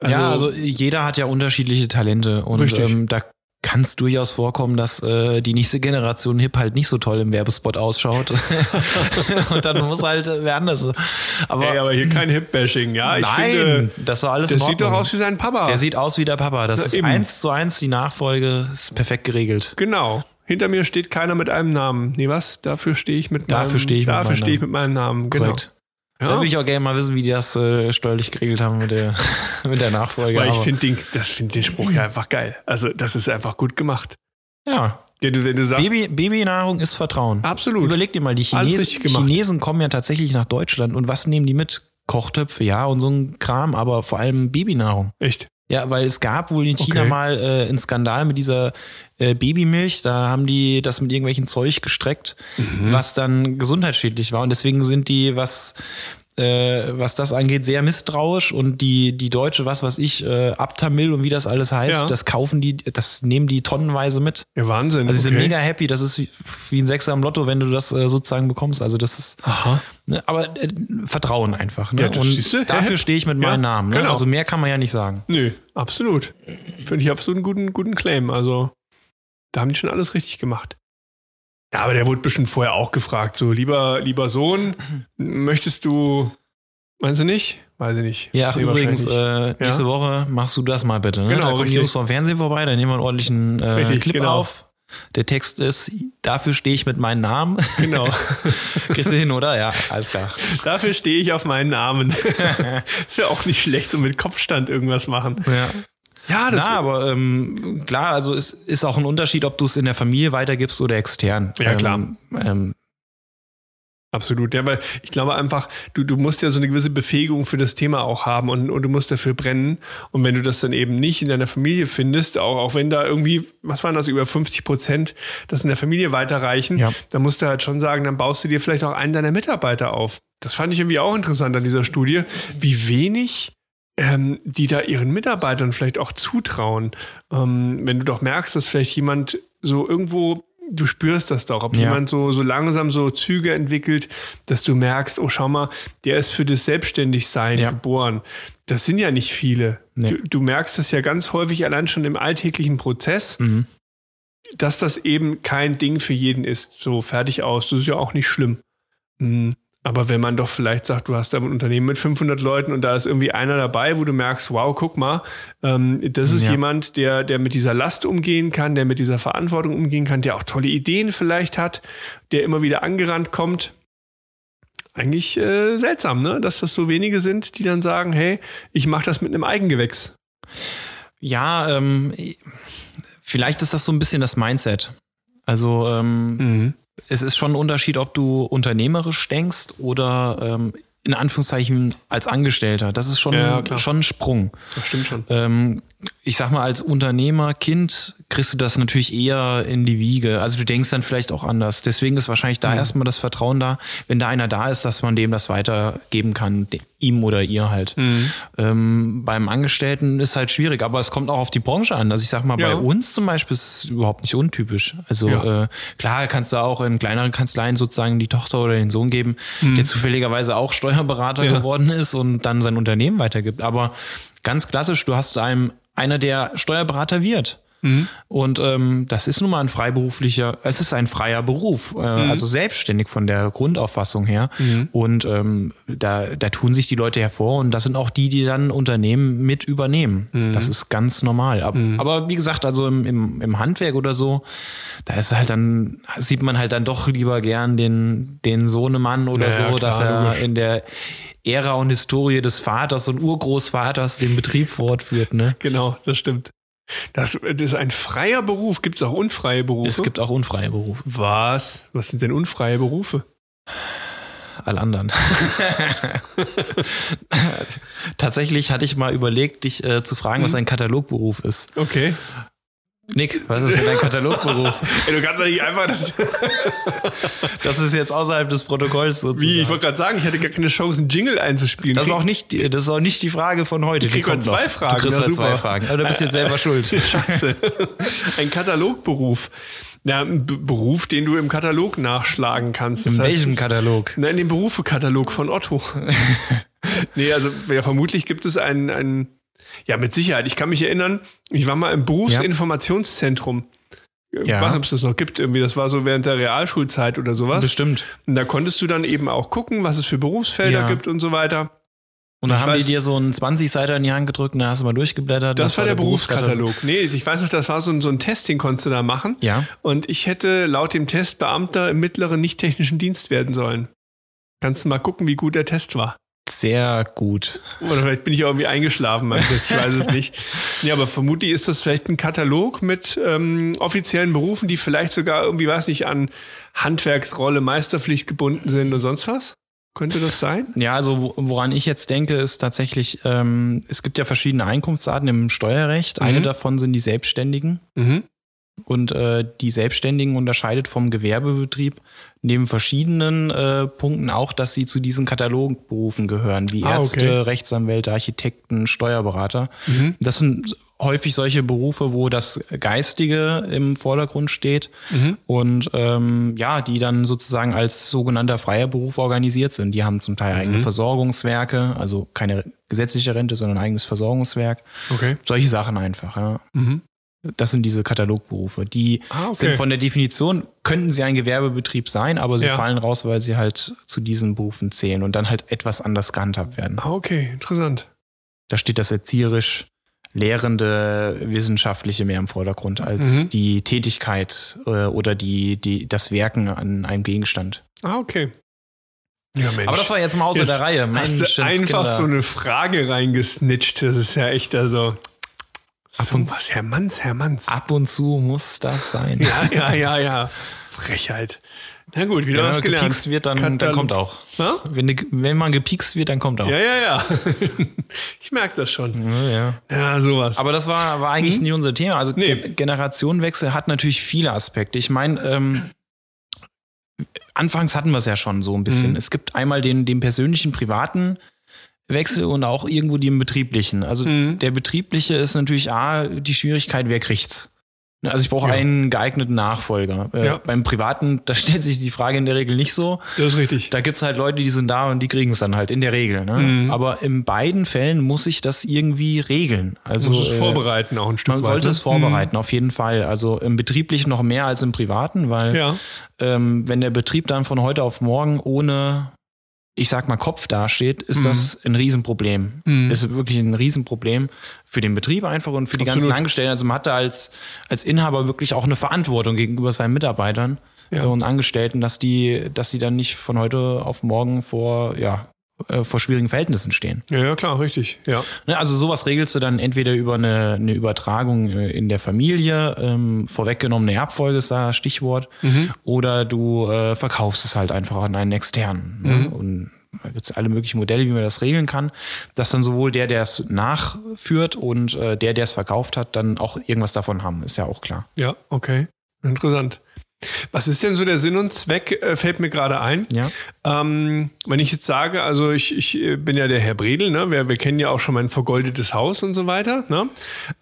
B: Also, ja, also jeder hat ja unterschiedliche Talente und ähm, da kann es durchaus vorkommen, dass äh, die nächste Generation Hip halt nicht so toll im Werbespot ausschaut. und dann muss halt äh, wer anders.
A: Aber, Ey, aber hier kein Hip-Bashing, ja?
B: Ich nein, finde, das war alles
A: Der sieht doch aus wie sein Papa.
B: Der sieht aus wie der Papa. Das Na, ist eben. eins zu eins die Nachfolge, ist perfekt geregelt.
A: Genau. Hinter mir steht keiner mit einem Namen. Nee, was? Dafür stehe ich mit
B: dafür
A: meinem
B: stehe ich
A: Dafür stehe ich mit meinem Namen. Genau. Korrekt.
B: Ja. Da will ich auch gerne mal wissen, wie die das äh, steuerlich geregelt haben mit der, mit der Nachfolge.
A: Weil ich finde den, find den Spruch ja einfach geil. Also, das ist einfach gut gemacht.
B: Ja. ja du, wenn du sagst, Baby, Babynahrung ist Vertrauen.
A: Absolut.
B: Überleg dir mal, die Chinesen, Chinesen kommen ja tatsächlich nach Deutschland und was nehmen die mit? Kochtöpfe, ja, und so ein Kram, aber vor allem Babynahrung.
A: Echt?
B: Ja, weil es gab wohl in China okay. mal äh, einen Skandal mit dieser äh, Babymilch. Da haben die das mit irgendwelchen Zeug gestreckt, mhm. was dann gesundheitsschädlich war. Und deswegen sind die, was äh, was das angeht, sehr misstrauisch und die, die deutsche, was weiß ich, äh, Abtamil und wie das alles heißt, ja. das kaufen die, das nehmen die tonnenweise mit.
A: Ja, Wahnsinn.
B: Also sie okay. sind mega happy, das ist wie ein Sechser am Lotto, wenn du das äh, sozusagen bekommst. Also das ist,
A: Aha.
B: Ne, aber äh, Vertrauen einfach. Ne? Ja, und dafür stehe ich mit ja, meinem Namen. Ne? Genau. Also mehr kann man ja nicht sagen.
A: Nö, absolut. Finde ich absolut einen guten, guten Claim. Also da haben die schon alles richtig gemacht. Ja, aber der wurde bestimmt vorher auch gefragt. So, lieber, lieber Sohn, möchtest du, meinst du nicht? Weiß ich nicht.
B: Ja, ach, nee, übrigens, äh, nächste ja? Woche machst du das mal bitte. Ne?
A: Genau,
B: da kommen die Jungs vom Fernsehen vorbei, dann nehmen wir einen ordentlichen äh, richtig, Clip genau. auf. Der Text ist, dafür stehe ich mit meinem Namen.
A: Genau.
B: Kriegst du hin, oder? Ja, alles klar.
A: Dafür stehe ich auf meinen Namen. ist ja auch nicht schlecht, so mit Kopfstand irgendwas machen.
B: Ja. Ja, das Na, aber ähm, klar, also es ist auch ein Unterschied, ob du es in der Familie weitergibst oder extern.
A: Ja, klar. Ähm, ähm, Absolut, ja, weil ich glaube einfach, du, du musst ja so eine gewisse Befähigung für das Thema auch haben und, und du musst dafür brennen. Und wenn du das dann eben nicht in deiner Familie findest, auch, auch wenn da irgendwie, was waren das, über 50 Prozent das in der Familie weiterreichen, ja. dann musst du halt schon sagen, dann baust du dir vielleicht auch einen deiner Mitarbeiter auf. Das fand ich irgendwie auch interessant an dieser Studie, wie wenig ähm, die da ihren Mitarbeitern vielleicht auch zutrauen. Ähm, wenn du doch merkst, dass vielleicht jemand so irgendwo du spürst das doch, ob ja. jemand so, so langsam so Züge entwickelt, dass du merkst, oh, schau mal, der ist für das Selbstständigsein ja. geboren. Das sind ja nicht viele. Nee. Du, du, merkst das ja ganz häufig allein schon im alltäglichen Prozess, mhm. dass das eben kein Ding für jeden ist. So fertig aus. Das ist ja auch nicht schlimm. Mhm. Aber wenn man doch vielleicht sagt, du hast da ein Unternehmen mit 500 Leuten und da ist irgendwie einer dabei, wo du merkst, wow, guck mal, ähm, das ist ja. jemand, der, der mit dieser Last umgehen kann, der mit dieser Verantwortung umgehen kann, der auch tolle Ideen vielleicht hat, der immer wieder angerannt kommt. Eigentlich äh, seltsam, ne? dass das so wenige sind, die dann sagen, hey, ich mache das mit einem Eigengewächs.
B: Ja, ähm, vielleicht ist das so ein bisschen das Mindset. Also ähm, mhm es ist schon ein Unterschied, ob du unternehmerisch denkst oder ähm, in Anführungszeichen als Angestellter. Das ist schon, ja, schon ein Sprung.
A: Das stimmt schon.
B: Ähm, ich sag mal, als Unternehmer, Kind, kriegst du das natürlich eher in die Wiege. Also du denkst dann vielleicht auch anders. Deswegen ist wahrscheinlich da mhm. erstmal das Vertrauen da, wenn da einer da ist, dass man dem das weitergeben kann, ihm oder ihr halt. Mhm. Ähm, beim Angestellten ist halt schwierig, aber es kommt auch auf die Branche an. Also ich sag mal, ja. bei uns zum Beispiel ist es überhaupt nicht untypisch. Also ja. äh, klar kannst du auch in kleineren Kanzleien sozusagen die Tochter oder den Sohn geben, mhm. der zufälligerweise auch Steuerberater ja. geworden ist und dann sein Unternehmen weitergibt. Aber ganz klassisch, du hast einem einer, der Steuerberater wird. Mhm. Und ähm, das ist nun mal ein freiberuflicher, es ist ein freier Beruf, äh, mhm. also selbstständig von der Grundauffassung her. Mhm. Und ähm, da, da tun sich die Leute hervor und das sind auch die, die dann Unternehmen mit übernehmen. Mhm. Das ist ganz normal. Aber, mhm. aber wie gesagt, also im, im, im Handwerk oder so, da ist halt dann, sieht man halt dann doch lieber gern den, den Sohnemann oder ja, so, klar, dass er logisch. in der Ära und Historie des Vaters und Urgroßvaters den Betrieb fortführt. Ne?
A: Genau, das stimmt. Das, das ist ein freier Beruf. Gibt es auch unfreie Berufe?
B: Es gibt auch unfreie Berufe.
A: Was? Was sind denn unfreie Berufe?
B: Alle anderen. Tatsächlich hatte ich mal überlegt, dich äh, zu fragen, hm. was ein Katalogberuf ist.
A: Okay.
B: Nick, was ist denn dein Katalogberuf?
A: Ey, du kannst doch nicht einfach das.
B: das ist jetzt außerhalb des Protokolls sozusagen.
A: Wie? Ich wollte gerade sagen, ich hatte gar keine Chance, einen Jingle einzuspielen.
B: Das ist auch nicht, das ist auch nicht die Frage von heute.
A: Ich krieg zwei noch. Fragen.
B: Du kriegst ja, zwei Fragen. Aber du bist jetzt selber schuld.
A: Scheiße. Ein Katalogberuf. Ja, ein B Beruf, den du im Katalog nachschlagen kannst.
B: Das in heißt, welchem Katalog?
A: Nein, in dem Berufekatalog von Otto. nee, also ja, vermutlich gibt es einen, einen Ja, mit Sicherheit. Ich kann mich erinnern, ich war mal im Berufsinformationszentrum. Ja. Ich weiß nicht, ob es das noch gibt. Irgendwie, das war so während der Realschulzeit oder sowas.
B: Bestimmt.
A: Und da konntest du dann eben auch gucken, was es für Berufsfelder ja. gibt und so weiter.
B: Und dann haben weiß, die dir so einen 20-Seiter in die Hand gedrückt und da hast du mal durchgeblättert.
A: Das, das war der, der Berufskatalog. Nee, ich weiß nicht, das war so ein, so ein Test, den konntest du da machen.
B: Ja.
A: Und ich hätte laut dem Test Beamter im mittleren nicht-technischen Dienst werden sollen. Kannst du mal gucken, wie gut der Test war.
B: Sehr gut.
A: Oder vielleicht bin ich irgendwie eingeschlafen, ich weiß es nicht. Ja, aber vermutlich ist das vielleicht ein Katalog mit ähm, offiziellen Berufen, die vielleicht sogar irgendwie, weiß nicht, an Handwerksrolle, Meisterpflicht gebunden sind und sonst was? Könnte das sein?
B: Ja, also woran ich jetzt denke, ist tatsächlich, ähm, es gibt ja verschiedene Einkunftsarten im Steuerrecht. Mhm. Eine davon sind die Selbstständigen. Mhm. Und äh, die Selbstständigen unterscheidet vom Gewerbebetrieb neben verschiedenen äh, Punkten auch, dass sie zu diesen Katalogberufen gehören, wie Ärzte, ah, okay. Rechtsanwälte, Architekten, Steuerberater. Mhm. Das sind häufig solche Berufe, wo das Geistige im Vordergrund steht mhm. und ähm, ja, die dann sozusagen als sogenannter freier Beruf organisiert sind. Die haben zum Teil eigene mhm. Versorgungswerke, also keine gesetzliche Rente, sondern ein eigenes Versorgungswerk.
A: Okay.
B: Solche Sachen einfach, ja. Mhm. Das sind diese Katalogberufe. Die ah, okay. sind von der Definition, könnten sie ein Gewerbebetrieb sein, aber sie ja. fallen raus, weil sie halt zu diesen Berufen zählen und dann halt etwas anders gehandhabt werden.
A: Ah, okay, interessant.
B: Da steht das erzieherisch lehrende Wissenschaftliche mehr im Vordergrund als mhm. die Tätigkeit äh, oder die, die, das Werken an einem Gegenstand.
A: Ah, okay.
B: Ja, Mensch. Aber das war jetzt mal außer jetzt der Reihe.
A: Mensch, hast du einfach so eine Frage reingesnitcht. Das ist ja echt also. So und, was, Herr Manns, Herr Manns.
B: Ab und zu muss das sein.
A: Ja, ja, ja, ja. Frechheit. Na gut, wieder
B: wenn
A: was gelernt.
B: Wenn wird, dann, dann kommt auch. Wenn, wenn, man gepiekst wird, dann kommt auch.
A: Ja, ja, ja. ich merke das schon.
B: Ja, ja.
A: ja, sowas.
B: Aber das war, war eigentlich hm? nicht unser Thema. Also nee. Generationenwechsel hat natürlich viele Aspekte. Ich meine, ähm, anfangs hatten wir es ja schon so ein bisschen. Mhm. Es gibt einmal den, den persönlichen, privaten Wechsel und auch irgendwo den betrieblichen. Also mhm. der betriebliche ist natürlich A, die Schwierigkeit, wer kriegt's? Ne, also ich brauche ja. einen geeigneten Nachfolger. Äh, ja. Beim Privaten, da stellt sich die Frage in der Regel nicht so.
A: Das ist richtig.
B: Da gibt's halt Leute, die sind da und die kriegen es dann halt in der Regel. Ne? Mhm. Aber in beiden Fällen muss ich das irgendwie regeln. Also
A: muss es äh, vorbereiten auch ein Stück
B: Man weit, sollte ne? es vorbereiten, mhm. auf jeden Fall. Also im Betrieblichen noch mehr als im Privaten, weil ja. ähm, wenn der Betrieb dann von heute auf morgen ohne ich sag mal, Kopf dasteht, ist mhm. das ein Riesenproblem. Mhm. Ist wirklich ein Riesenproblem für den Betrieb einfach und für die Absolut. ganzen Angestellten. Also man hat da als, als Inhaber wirklich auch eine Verantwortung gegenüber seinen Mitarbeitern ja. und Angestellten, dass die, dass die dann nicht von heute auf morgen vor, ja, äh, vor schwierigen Verhältnissen stehen.
A: Ja, ja, klar, richtig. Ja.
B: Ne, also sowas regelst du dann entweder über eine, eine Übertragung äh, in der Familie, ähm, vorweggenommene Erbfolge ist da Stichwort, mhm. oder du äh, verkaufst es halt einfach an einen externen. Ne? Mhm. Und da gibt es alle möglichen Modelle, wie man das regeln kann, dass dann sowohl der, der es nachführt und äh, der, der es verkauft hat, dann auch irgendwas davon haben, ist ja auch klar.
A: Ja, okay. Interessant. Was ist denn so der Sinn und Zweck, äh, fällt mir gerade ein.
B: Ja.
A: Ähm, wenn ich jetzt sage, also ich, ich äh, bin ja der Herr Bredel, ne? wir, wir kennen ja auch schon mein vergoldetes Haus und so weiter. Ne?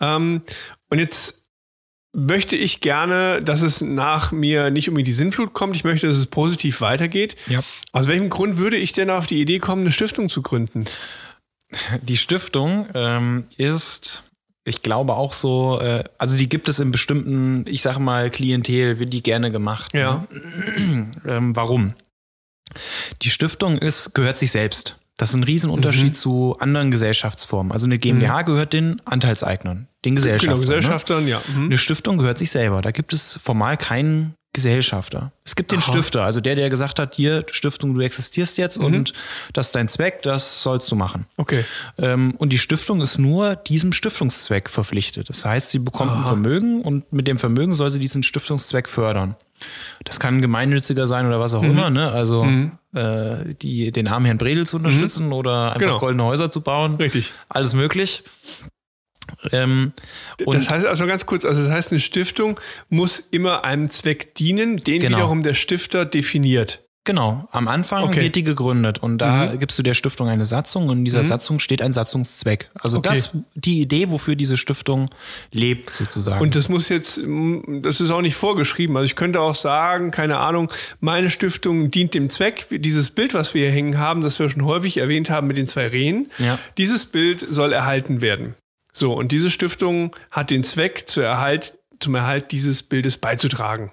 A: Ähm, und jetzt möchte ich gerne, dass es nach mir nicht um die Sinnflut kommt. Ich möchte, dass es positiv weitergeht.
B: Ja.
A: Aus welchem Grund würde ich denn auf die Idee kommen, eine Stiftung zu gründen?
B: Die Stiftung ähm, ist ich glaube auch so, äh, also die gibt es in bestimmten, ich sage mal, Klientel, wird die gerne gemacht.
A: Ja.
B: Ne? ähm, warum? Die Stiftung ist, gehört sich selbst. Das ist ein Riesenunterschied mhm. zu anderen Gesellschaftsformen. Also eine GmbH mhm. gehört den Anteilseignern, den Gesellschaftern. Genau,
A: Gesellschaftern,
B: ne?
A: ja. Mhm.
B: Eine Stiftung gehört sich selber. Da gibt es formal keinen Gesellschafter. Es gibt den Aha. Stifter, also der, der gesagt hat, hier, Stiftung, du existierst jetzt mhm. und das ist dein Zweck, das sollst du machen.
A: Okay.
B: Ähm, und die Stiftung ist nur diesem Stiftungszweck verpflichtet. Das heißt, sie bekommt Aha. ein Vermögen und mit dem Vermögen soll sie diesen Stiftungszweck fördern. Das kann gemeinnütziger sein oder was auch mhm. immer, ne? Also mhm. äh, die, den armen Herrn Bredel zu unterstützen mhm. oder einfach genau. goldene Häuser zu bauen.
A: Richtig.
B: Alles möglich.
A: Ähm, das heißt also ganz kurz, also das heißt, eine Stiftung muss immer einem Zweck dienen, den genau. wiederum der Stifter definiert.
B: Genau, am Anfang okay. wird die gegründet und da mhm. gibst du der Stiftung eine Satzung und in dieser mhm. Satzung steht ein Satzungszweck. Also okay. das die Idee, wofür diese Stiftung lebt sozusagen.
A: Und das muss jetzt, das ist auch nicht vorgeschrieben. Also ich könnte auch sagen, keine Ahnung, meine Stiftung dient dem Zweck, dieses Bild, was wir hier hängen haben, das wir schon häufig erwähnt haben mit den zwei Rehen,
B: ja.
A: dieses Bild soll erhalten werden. So, und diese Stiftung hat den Zweck, zu Erhalt, zum Erhalt dieses Bildes beizutragen.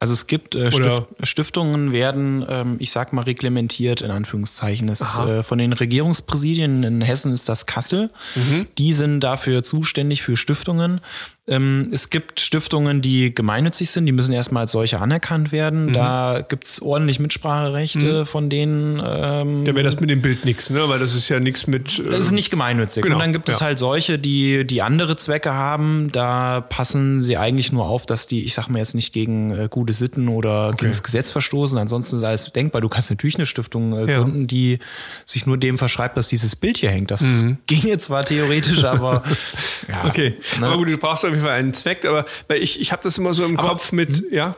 B: Also es gibt äh, Stift Stiftungen werden, ähm, ich sag mal, reglementiert in Anführungszeichen. Das, äh, von den Regierungspräsidien in Hessen ist das Kassel. Mhm. Die sind dafür zuständig für Stiftungen. Ähm, es gibt Stiftungen, die gemeinnützig sind, die müssen erstmal als solche anerkannt werden. Mhm. Da gibt's ordentlich Mitspracherechte mhm. von denen. Ähm,
A: da wäre das mit dem Bild nichts, ne? Weil das ist ja nichts mit.
B: Äh, das ist nicht gemeinnützig. Genau. Und dann gibt ja. es halt solche, die, die andere Zwecke haben. Da passen sie eigentlich nur auf, dass die, ich sag mal jetzt nicht gegen äh, gute Sitten oder okay. gegen das Gesetz verstoßen. Ansonsten ist alles denkbar. Du kannst natürlich eine Stiftung äh, gründen, ja. die sich nur dem verschreibt, dass dieses Bild hier hängt. Das mhm. ginge zwar theoretisch, aber.
A: ja, okay. Ne? Aber gut, du brauchst auf jeden Fall einen Zweck, aber weil ich, ich habe das immer so im aber, Kopf mit, hm? ja.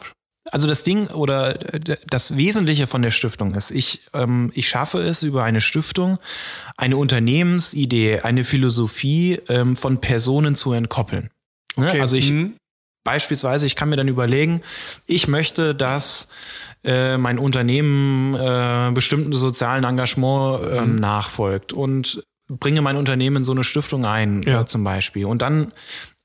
B: Also das Ding oder äh, das Wesentliche von der Stiftung ist, ich, ähm, ich schaffe es über eine Stiftung, eine Unternehmensidee, eine Philosophie ähm, von Personen zu entkoppeln. Ne? Okay. Also ich mhm. beispielsweise, ich kann mir dann überlegen, ich möchte, dass äh, mein Unternehmen äh, bestimmten sozialen Engagement ähm, mhm. nachfolgt und bringe mein Unternehmen in so eine Stiftung ein, ja. äh, zum Beispiel. Und dann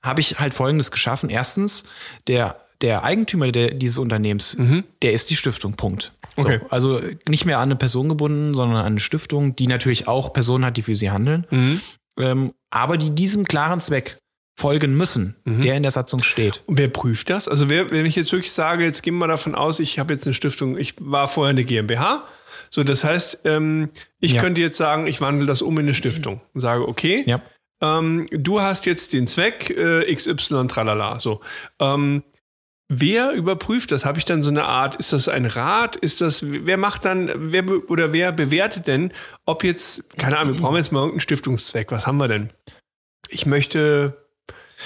B: habe ich halt Folgendes geschaffen. Erstens, der, der Eigentümer der, dieses Unternehmens, mhm. der ist die Stiftung, Punkt. So, okay. Also nicht mehr an eine Person gebunden, sondern an eine Stiftung, die natürlich auch Personen hat, die für sie handeln, mhm. ähm, aber die diesem klaren Zweck folgen müssen, mhm. der in der Satzung steht.
A: Und wer prüft das? Also wer, wenn ich jetzt wirklich sage, jetzt gehen wir davon aus, ich habe jetzt eine Stiftung, ich war vorher eine GmbH, so das heißt, ähm, ich ja. könnte jetzt sagen, ich wandle das um in eine Stiftung und sage, okay, ja ähm, du hast jetzt den Zweck äh, XY, tralala. So. Ähm, wer überprüft das? Habe ich dann so eine Art, ist das ein Rat? Ist das, wer macht dann, wer oder wer bewertet denn, ob jetzt, keine Ahnung, wir brauchen jetzt mal irgendeinen Stiftungszweck. Was haben wir denn? Ich möchte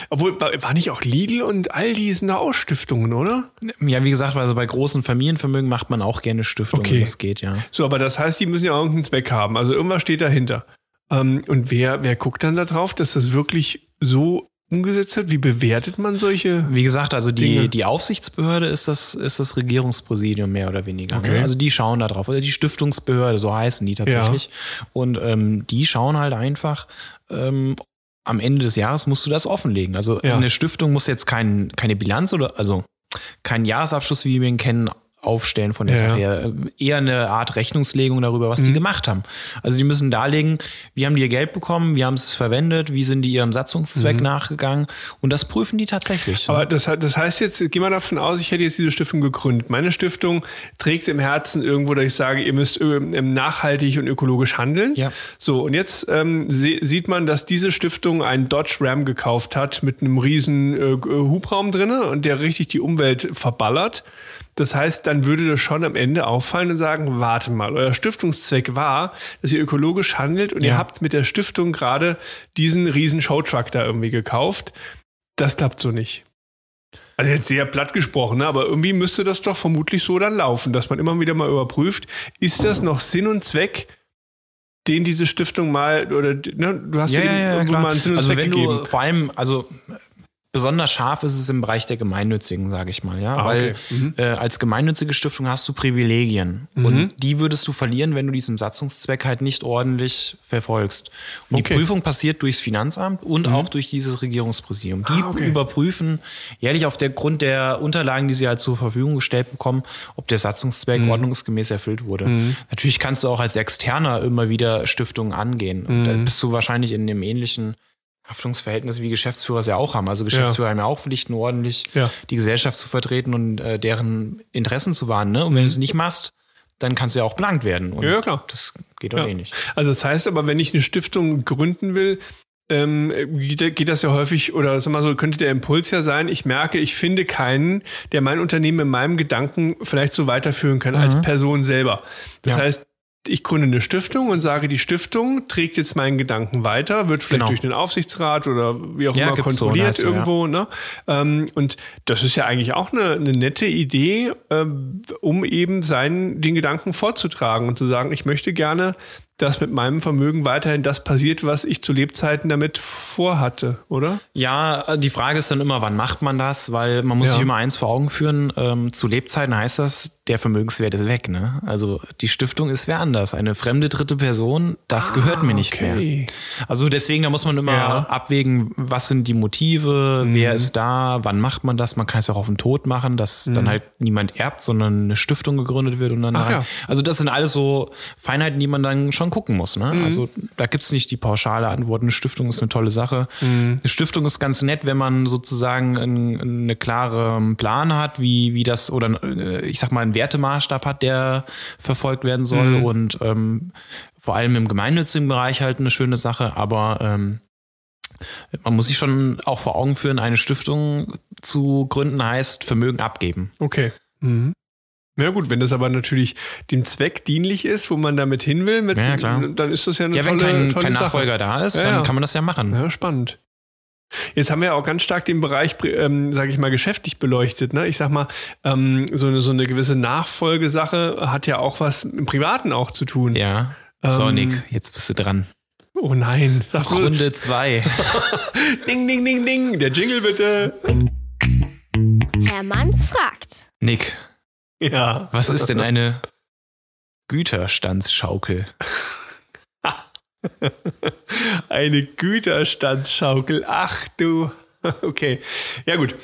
A: obwohl, war nicht auch Lidl und Aldi sind da auch Stiftungen, oder?
B: Ja, wie gesagt, also bei großen Familienvermögen macht man auch gerne Stiftungen, okay. das geht, ja.
A: So, aber das heißt, die müssen ja irgendeinen Zweck haben. Also irgendwas steht dahinter. Ähm, und wer, wer guckt dann darauf, dass das wirklich so umgesetzt wird? Wie bewertet man solche?
B: Wie gesagt, also die, die Aufsichtsbehörde ist das, ist das Regierungspräsidium mehr oder weniger. Ne? Okay. Ne? Also die schauen da drauf. Oder die Stiftungsbehörde, so heißen die tatsächlich. Ja. Und ähm, die schauen halt einfach, ähm, am Ende des Jahres musst du das offenlegen. Also ja. eine Stiftung muss jetzt kein, keine Bilanz oder also keinen Jahresabschluss, wie wir ihn kennen, aufstellen von der ja, Sache her. Eher eine Art Rechnungslegung darüber, was mhm. die gemacht haben. Also die müssen darlegen, wie haben die ihr Geld bekommen, wie haben es verwendet, wie sind die ihrem Satzungszweck mhm. nachgegangen und das prüfen die tatsächlich.
A: Aber das, das heißt jetzt, geh mal davon aus, ich hätte jetzt diese Stiftung gegründet. Meine Stiftung trägt im Herzen irgendwo, dass ich sage, ihr müsst ähm, nachhaltig und ökologisch handeln. Ja. So, und jetzt ähm, sieht man, dass diese Stiftung einen Dodge Ram gekauft hat mit einem riesen äh, Hubraum drinne und der richtig die Umwelt verballert. Das heißt, dann würde das schon am Ende auffallen und sagen, warte mal, euer Stiftungszweck war, dass ihr ökologisch handelt und ja. ihr habt mit der Stiftung gerade diesen riesen Showtruck da irgendwie gekauft. Das klappt so nicht. Also jetzt sehr platt gesprochen, ne? aber irgendwie müsste das doch vermutlich so dann laufen, dass man immer wieder mal überprüft, ist das noch Sinn und Zweck den diese Stiftung mal oder ne, du hast
B: ja, ja, ja irgendwo mal einen Sinn und also Zweck wenn gegeben. Du, vor allem, also Besonders scharf ist es im Bereich der Gemeinnützigen, sage ich mal, ja, ah, weil okay. mhm. äh, als gemeinnützige Stiftung hast du Privilegien mhm. und die würdest du verlieren, wenn du diesen Satzungszweck halt nicht ordentlich verfolgst. Und okay. die Prüfung passiert durchs Finanzamt und mhm. auch durch dieses Regierungspräsidium. Die ah, okay. überprüfen jährlich auf der Grund der Unterlagen, die sie halt zur Verfügung gestellt bekommen, ob der Satzungszweck mhm. ordnungsgemäß erfüllt wurde. Mhm. Natürlich kannst du auch als Externer immer wieder Stiftungen angehen. Und da mhm. bist du wahrscheinlich in einem ähnlichen Haftungsverhältnisse wie Geschäftsführer es ja auch haben. Also Geschäftsführer ja. haben ja auch Pflichten, ordentlich ja. die Gesellschaft zu vertreten und äh, deren Interessen zu wahren. Ne? Und wenn mhm. du es nicht machst, dann kannst du ja auch blank werden. Und
A: ja, klar.
B: Das geht doch ja. eh nicht.
A: Also das heißt aber, wenn ich eine Stiftung gründen will, ähm, geht das ja häufig, oder sag mal so, könnte der Impuls ja sein, ich merke, ich finde keinen, der mein Unternehmen in meinem Gedanken vielleicht so weiterführen kann mhm. als Person selber. Das ja. heißt, ich gründe eine Stiftung und sage, die Stiftung trägt jetzt meinen Gedanken weiter, wird vielleicht genau. durch den Aufsichtsrat oder wie auch ja, immer kontrolliert so, irgendwo. Ja. Ne? Ähm, und das ist ja eigentlich auch eine, eine nette Idee, äh, um eben seinen, den Gedanken vorzutragen und zu sagen, ich möchte gerne, dass mit meinem Vermögen weiterhin das passiert, was ich zu Lebzeiten damit vorhatte, oder?
B: Ja, die Frage ist dann immer, wann macht man das? Weil man muss ja. sich immer eins vor Augen führen. Ähm, zu Lebzeiten heißt das, der Vermögenswert ist weg. Ne? Also die Stiftung ist wer anders. Eine fremde dritte Person, das ah, gehört mir nicht okay. mehr. Also deswegen, da muss man immer ja. abwägen, was sind die Motive, mhm. wer ist da, wann macht man das. Man kann es auch auf den Tod machen, dass mhm. dann halt niemand erbt, sondern eine Stiftung gegründet wird und dann Ach, ja. Also das sind alles so Feinheiten, die man dann schon gucken muss. Ne? Mhm. Also da gibt es nicht die pauschale Antwort. Eine Stiftung ist eine tolle Sache. Mhm. Eine Stiftung ist ganz nett, wenn man sozusagen einen eine klare Plan hat, wie, wie das, oder äh, ich sag mal, ein Wertemaßstab hat, der verfolgt werden soll mhm. und ähm, vor allem im gemeinnützigen Bereich halt eine schöne Sache, aber ähm, man muss sich schon auch vor Augen führen, eine Stiftung zu gründen heißt Vermögen abgeben.
A: Okay. Mhm. Ja gut, wenn das aber natürlich dem Zweck dienlich ist, wo man damit hin will, mit,
B: ja,
A: dann ist das ja eine
B: ja,
A: tolle,
B: wenn kein,
A: tolle
B: kein. Nachfolger da ist, ja, dann kann man das ja machen.
A: Ja, spannend. Jetzt haben wir ja auch ganz stark den Bereich, ähm, sage ich mal, geschäftlich beleuchtet. Ne? Ich sag mal, ähm, so, eine, so eine gewisse Nachfolgesache hat ja auch was im Privaten auch zu tun.
B: Ja. So, ähm, Nick, jetzt bist du dran.
A: Oh nein.
B: Sag Runde zwei.
A: ding, ding, ding, ding. Der Jingle bitte.
C: Herr Manns fragt.
B: Nick. Ja. Was ist denn eine Güterstandsschaukel?
A: Eine Güterstandsschaukel. Ach du. Okay. Ja, gut.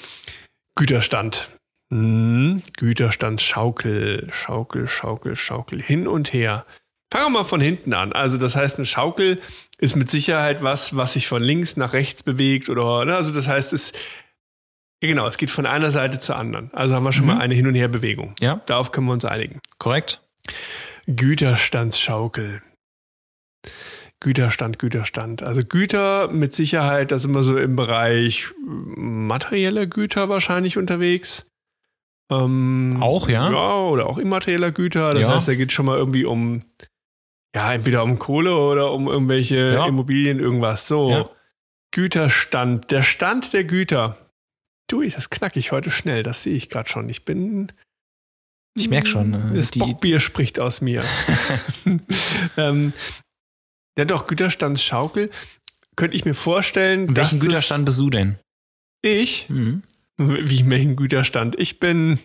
A: Güterstand. Hm. Güterstandsschaukel. Schaukel, Schaukel, Schaukel. Hin und her. Fangen wir mal von hinten an. Also, das heißt, eine Schaukel ist mit Sicherheit was, was sich von links nach rechts bewegt oder, ne? also das heißt, es, genau, es geht von einer Seite zur anderen. Also haben wir schon mhm. mal eine Hin- und Her-Bewegung.
B: Ja.
A: Darauf können wir uns einigen.
B: Korrekt.
A: Güterstandsschaukel. Güterstand, Güterstand. Also Güter mit Sicherheit, da sind wir so im Bereich materieller Güter wahrscheinlich unterwegs.
B: Ähm, auch, ja?
A: Ja, oder auch immaterieller Güter. Das ja. heißt, da geht schon mal irgendwie um, ja, entweder um Kohle oder um irgendwelche ja. Immobilien, irgendwas. So. Ja. Güterstand, der Stand der Güter. Du, das knackig heute schnell, das sehe ich gerade schon. Ich bin.
B: Ich merke schon.
A: Äh, das Bockbier spricht aus mir. ähm, ja, doch, Güterstandsschaukel. Könnte ich mir vorstellen.
B: Welchen Güterstand bist du denn?
A: Ich? Mhm. Wie welchen Güterstand? Ich bin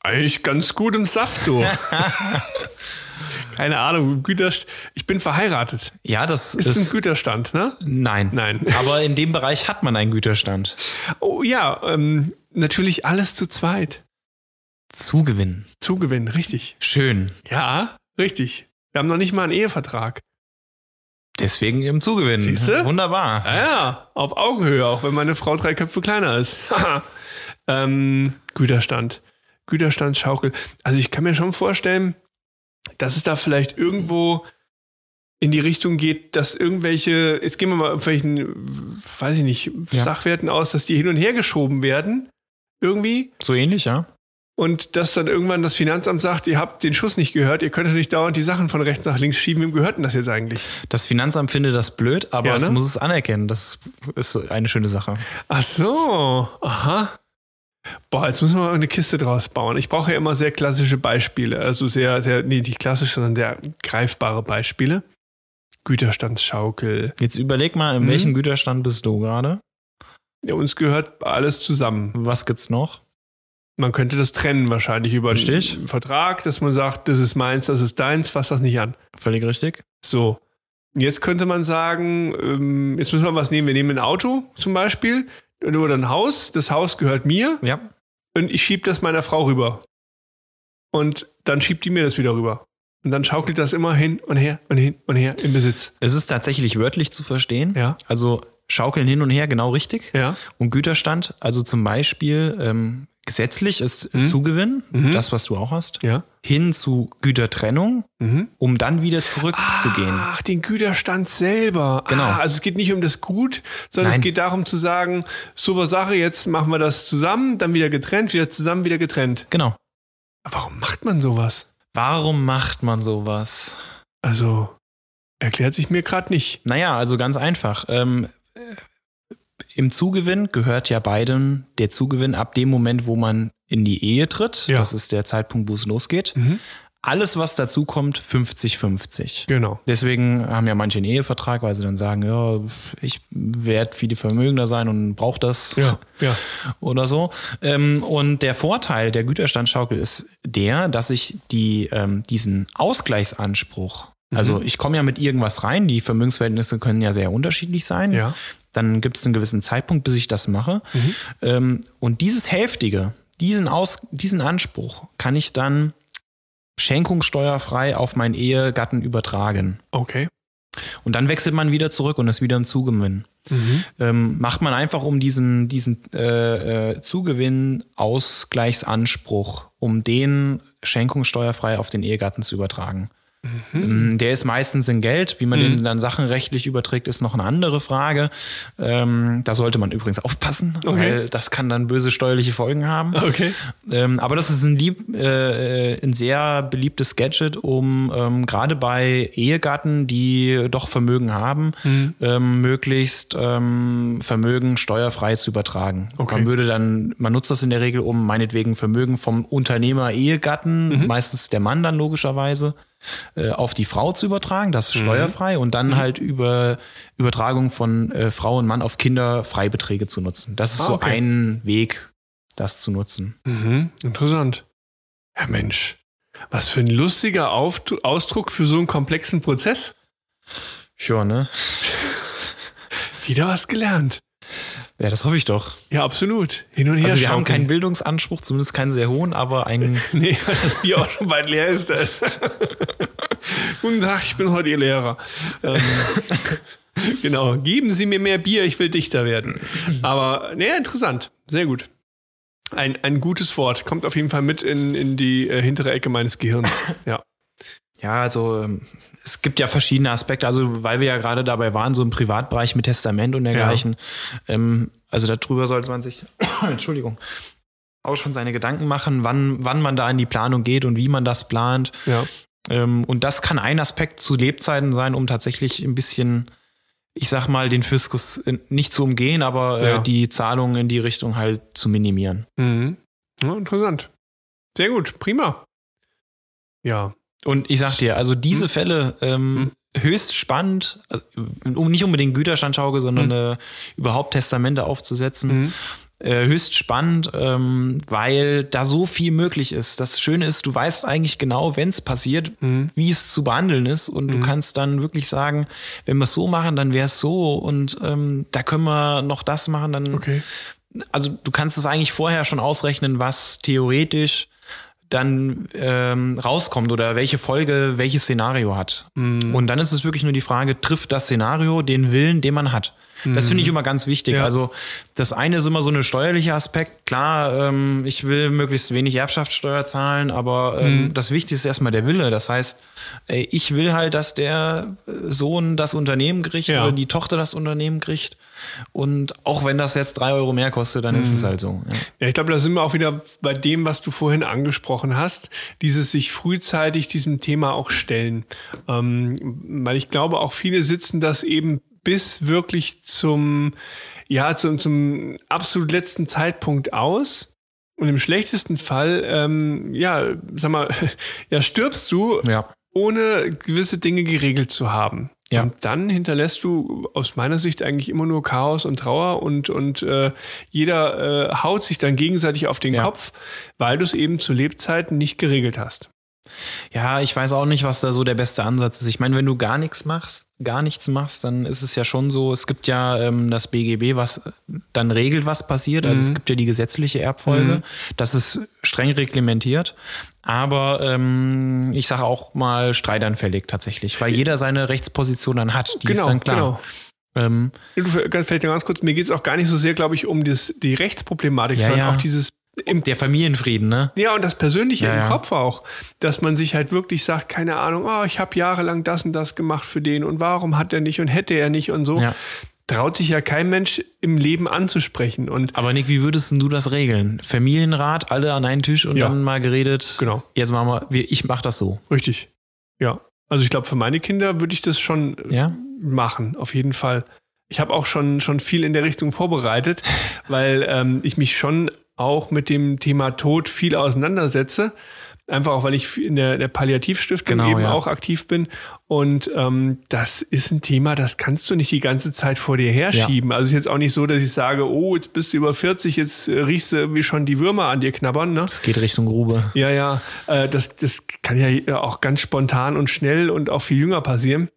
A: eigentlich ganz gut im Saft, du. Keine Ahnung, Güterstand. Ich bin verheiratet.
B: Ja, das
A: ist, ist ein Güterstand, ne?
B: Nein.
A: Nein.
B: Aber in dem Bereich hat man einen Güterstand.
A: Oh ja, ähm, natürlich alles zu zweit.
B: Zugewinnen.
A: Zugewinnen, richtig.
B: Schön.
A: Ja, richtig. Wir haben noch nicht mal einen Ehevertrag.
B: Deswegen im Zugewinn.
A: Siehst du?
B: Wunderbar.
A: Ja, ja, auf Augenhöhe, auch wenn meine Frau drei Köpfe kleiner ist. ähm, Güterstand. Güterstandsschaukel. Also ich kann mir schon vorstellen, dass es da vielleicht irgendwo in die Richtung geht, dass irgendwelche, jetzt gehen wir mal auf welchen, weiß ich nicht, ja. Sachwerten aus, dass die hin und her geschoben werden. Irgendwie.
B: So ähnlich, ja
A: und dass dann irgendwann das Finanzamt sagt, ihr habt den Schuss nicht gehört, ihr könnt nicht dauernd die Sachen von rechts nach links schieben. Wem gehört denn das jetzt eigentlich?
B: Das Finanzamt findet das blöd, aber ja, ne? es muss es anerkennen. Das ist eine schöne Sache.
A: Ach so, aha. Boah, jetzt müssen wir mal eine Kiste draus bauen. Ich brauche ja immer sehr klassische Beispiele. Also sehr, sehr, nee, nicht klassisch, sondern sehr greifbare Beispiele. Güterstandsschaukel.
B: Jetzt überleg mal, in hm? welchem Güterstand bist du gerade?
A: Ja, uns gehört alles zusammen.
B: Was gibt's noch?
A: Man könnte das trennen wahrscheinlich über
B: richtig.
A: einen Vertrag, dass man sagt, das ist meins, das ist deins, fass das nicht an.
B: Völlig richtig.
A: So. Jetzt könnte man sagen, ähm, jetzt müssen wir was nehmen. Wir nehmen ein Auto zum Beispiel oder ein Haus. Das Haus gehört mir.
B: Ja.
A: Und ich schiebe das meiner Frau rüber. Und dann schiebt die mir das wieder rüber. Und dann schaukelt das immer hin und her und hin und her im Besitz.
B: Es ist tatsächlich wörtlich zu verstehen.
A: Ja.
B: Also schaukeln hin und her, genau richtig.
A: Ja.
B: Und Güterstand, also zum Beispiel ähm, gesetzlich ist mhm. Zugewinn, mhm. das, was du auch hast,
A: ja.
B: hin zu Gütertrennung, mhm. um dann wieder zurückzugehen.
A: Ach, den Güterstand selber.
B: Genau. Ah,
A: also es geht nicht um das Gut, sondern Nein. es geht darum zu sagen, super Sache, jetzt machen wir das zusammen, dann wieder getrennt, wieder zusammen, wieder getrennt.
B: Genau.
A: warum macht man sowas?
B: Warum macht man sowas?
A: Also, erklärt sich mir gerade nicht.
B: Naja, also ganz einfach. Ähm, im Zugewinn gehört ja beiden der Zugewinn ab dem Moment, wo man in die Ehe tritt.
A: Ja.
B: Das ist der Zeitpunkt, wo es losgeht.
A: Mhm.
B: alles, was dazu kommt, 50-50.
A: Genau.
B: Deswegen haben ja manche einen Ehevertrag, weil sie dann sagen, ja, ich werde viel vermögender sein und brauche das.
A: Ja, ja.
B: Oder so. Ähm, und der Vorteil der Güterstandschaukel ist der, dass ich die, ähm, diesen Ausgleichsanspruch, also mhm. ich komme ja mit irgendwas rein, die Vermögensverhältnisse können ja sehr unterschiedlich sein.
A: Ja.
B: Dann gibt es einen gewissen Zeitpunkt, bis ich das mache.
A: Mhm.
B: Ähm, und dieses Hälftige, diesen, Aus, diesen Anspruch kann ich dann schenkungssteuerfrei auf meinen Ehegatten übertragen.
A: Okay.
B: Und dann wechselt man wieder zurück und ist wieder im Zugewinn.
A: Mhm.
B: Ähm, macht man einfach um diesen, diesen äh, äh, Zugewinn-Ausgleichsanspruch, um den schenkungssteuerfrei auf den Ehegatten zu übertragen. Mhm. Der ist meistens in Geld. Wie man mhm. den dann sachenrechtlich überträgt, ist noch eine andere Frage. Ähm, da sollte man übrigens aufpassen, okay. weil das kann dann böse steuerliche Folgen haben.
A: Okay.
B: Ähm, aber das ist ein, lieb, äh, ein sehr beliebtes Gadget, um ähm, gerade bei Ehegatten, die doch Vermögen haben, mhm. Ähm, möglichst ähm, Vermögen steuerfrei zu übertragen.
A: Okay.
B: Man würde dann, man nutzt das in der Regel, um meinetwegen Vermögen vom Unternehmer Ehegatten,
A: Mhm.
B: meistens der Mann dann logischerweise, äh, auf die Frau zu übertragen, das ist
A: Mhm.
B: steuerfrei und dann halt über Übertragung von äh, Frau und Mann auf Kinder Freibeträge zu nutzen. Das ist
A: Ah,
B: so
A: okay.
B: ein Weg, das zu nutzen.
A: Mhm. Interessant. Ja, Mensch. Was für ein lustiger Auf Ausdruck für so einen komplexen Prozess.
B: Sure, ne?
A: Wieder was gelernt.
B: Ja, das hoffe ich doch.
A: Ja, absolut. Hin und her.
B: Also wir haben keinen Bildungsanspruch, zumindest keinen sehr hohen, aber einen.
A: Nee, weil das Bier auch schon bald leer ist. Das. Guten Tag, ich bin heute Ihr Lehrer. Ähm, genau, geben Sie mir mehr Bier, ich will dichter werden. Aber, nee, interessant. Sehr gut. Ein, ein gutes Wort. Kommt auf jeden Fall mit in, in die äh, hintere Ecke meines Gehirns. Ja.
B: Ja, also ähm, es gibt ja verschiedene Aspekte, also weil wir ja gerade dabei waren, so im Privatbereich mit Testament und dergleichen. Ähm, also darüber sollte man sich, Entschuldigung, auch schon seine Gedanken machen, wann, wann man da in die Planung geht und wie man das plant.
A: Ja.
B: Ähm, und das kann ein Aspekt zu Lebzeiten sein, um tatsächlich ein bisschen, ich sag mal, den Fiskus äh, nicht zu umgehen, aber äh,
A: Ja.
B: die Zahlungen in die Richtung halt zu minimieren.
A: Mhm. ja. Interessant. Sehr gut, prima. Ja.
B: Und ich sag dir, also diese
A: Hm.
B: Fälle ähm, höchst spannend, also, um nicht unbedingt Güterstandschaukel, sondern
A: Hm.
B: äh, überhaupt Testamente aufzusetzen.
A: Mhm.
B: Äh, höchst spannend, ähm, weil da so viel möglich ist. Das Schöne ist, du weißt eigentlich genau, wenn es passiert,
A: Mhm.
B: wie es zu behandeln ist. Und du
A: Mhm.
B: kannst dann wirklich sagen, wenn wir es so machen, dann wäre es so. Und ähm, da können wir noch das machen. Dann,
A: Okay.
B: also du kannst es eigentlich vorher schon ausrechnen, was theoretisch dann ähm, rauskommt oder welche Folge welches Szenario hat.
A: Mhm.
B: Und dann ist es wirklich nur die Frage, trifft das Szenario den Willen, den man hat? Das finde ich immer ganz wichtig.
A: Ja.
B: Also das eine ist immer so eine steuerliche Aspekt. Klar, ähm, ich will möglichst wenig Erbschaftssteuer zahlen, aber ähm,
A: Mhm.
B: das Wichtigste ist erstmal der Wille. Das heißt, ey, ich will halt, dass der äh, Sohn das Unternehmen kriegt
A: Ja.
B: oder die Tochter das Unternehmen kriegt. Und auch wenn das jetzt drei Euro mehr kostet, dann ist es halt so. Ja.
A: Ja, ich glaube, da sind wir auch wieder bei dem, was du vorhin angesprochen hast, dieses sich frühzeitig diesem Thema auch stellen. Ähm, weil ich glaube, auch viele sitzen das eben bis wirklich zum, ja, zum, zum absolut letzten Zeitpunkt aus. Und im schlechtesten Fall, ähm, ja, sag mal, ja, stirbst du,
B: ja.
A: ohne gewisse Dinge geregelt zu haben.
B: Ja.
A: Und dann hinterlässt du aus meiner Sicht eigentlich immer nur Chaos und Trauer und, und äh, jeder äh, haut sich dann gegenseitig auf den
B: Ja.
A: Kopf, weil du es eben zu Lebzeiten nicht geregelt hast.
B: Ja, ich weiß auch nicht, was da so der beste Ansatz ist. Ich meine, wenn du gar nichts machst, gar nichts machst, dann ist es ja schon so, es gibt ja ähm, das BGB, was dann regelt, was passiert. Also es gibt ja die gesetzliche Erbfolge.
A: Mhm.
B: Das ist streng reglementiert. Aber ähm, ich sage auch mal streitanfällig tatsächlich, weil jeder seine Rechtsposition dann hat. Die
A: genau,
B: ist dann klar.
A: genau.
B: Ähm,
A: Du, Vielleicht noch ganz kurz, mir geht es auch gar nicht so sehr, glaube ich, um das, die Rechtsproblematik,
B: Ja,
A: sondern
B: ja.
A: auch dieses
B: der Familienfrieden, ne?
A: Ja, und das Persönliche
B: Ja,
A: im
B: ja.
A: Kopf auch, dass man sich halt wirklich sagt, keine Ahnung, oh, ich habe jahrelang das und das gemacht für den und warum hat er nicht und hätte er nicht und so.
B: Ja.
A: Traut sich ja kein Mensch im Leben anzusprechen. Und
B: Aber Nick, wie würdest du das regeln? Familienrat, alle an einen Tisch und dann mal geredet.
A: Genau.
B: Jetzt machen wir, ich mach das so.
A: richtig, ja. Also ich glaube, für meine Kinder würde ich das schon äh, machen, auf jeden Fall. Ich habe auch schon, schon viel in der Richtung vorbereitet, weil ähm, ich mich schon auch mit dem Thema Tod viel auseinandersetze. Einfach auch, weil ich in der, der Palliativstiftung genau, eben ja. auch aktiv bin. Und ähm, das ist ein Thema, das kannst du nicht die ganze Zeit vor dir herschieben. Ja. Also es ist jetzt auch nicht so, dass ich sage, oh, jetzt bist du über 40, jetzt äh, riechst du irgendwie schon die Würmer an dir knabbern. Ne?
B: Es geht Richtung Grube.
A: Ja, ja. Äh, das, das kann ja auch ganz spontan und schnell und auch viel jünger passieren.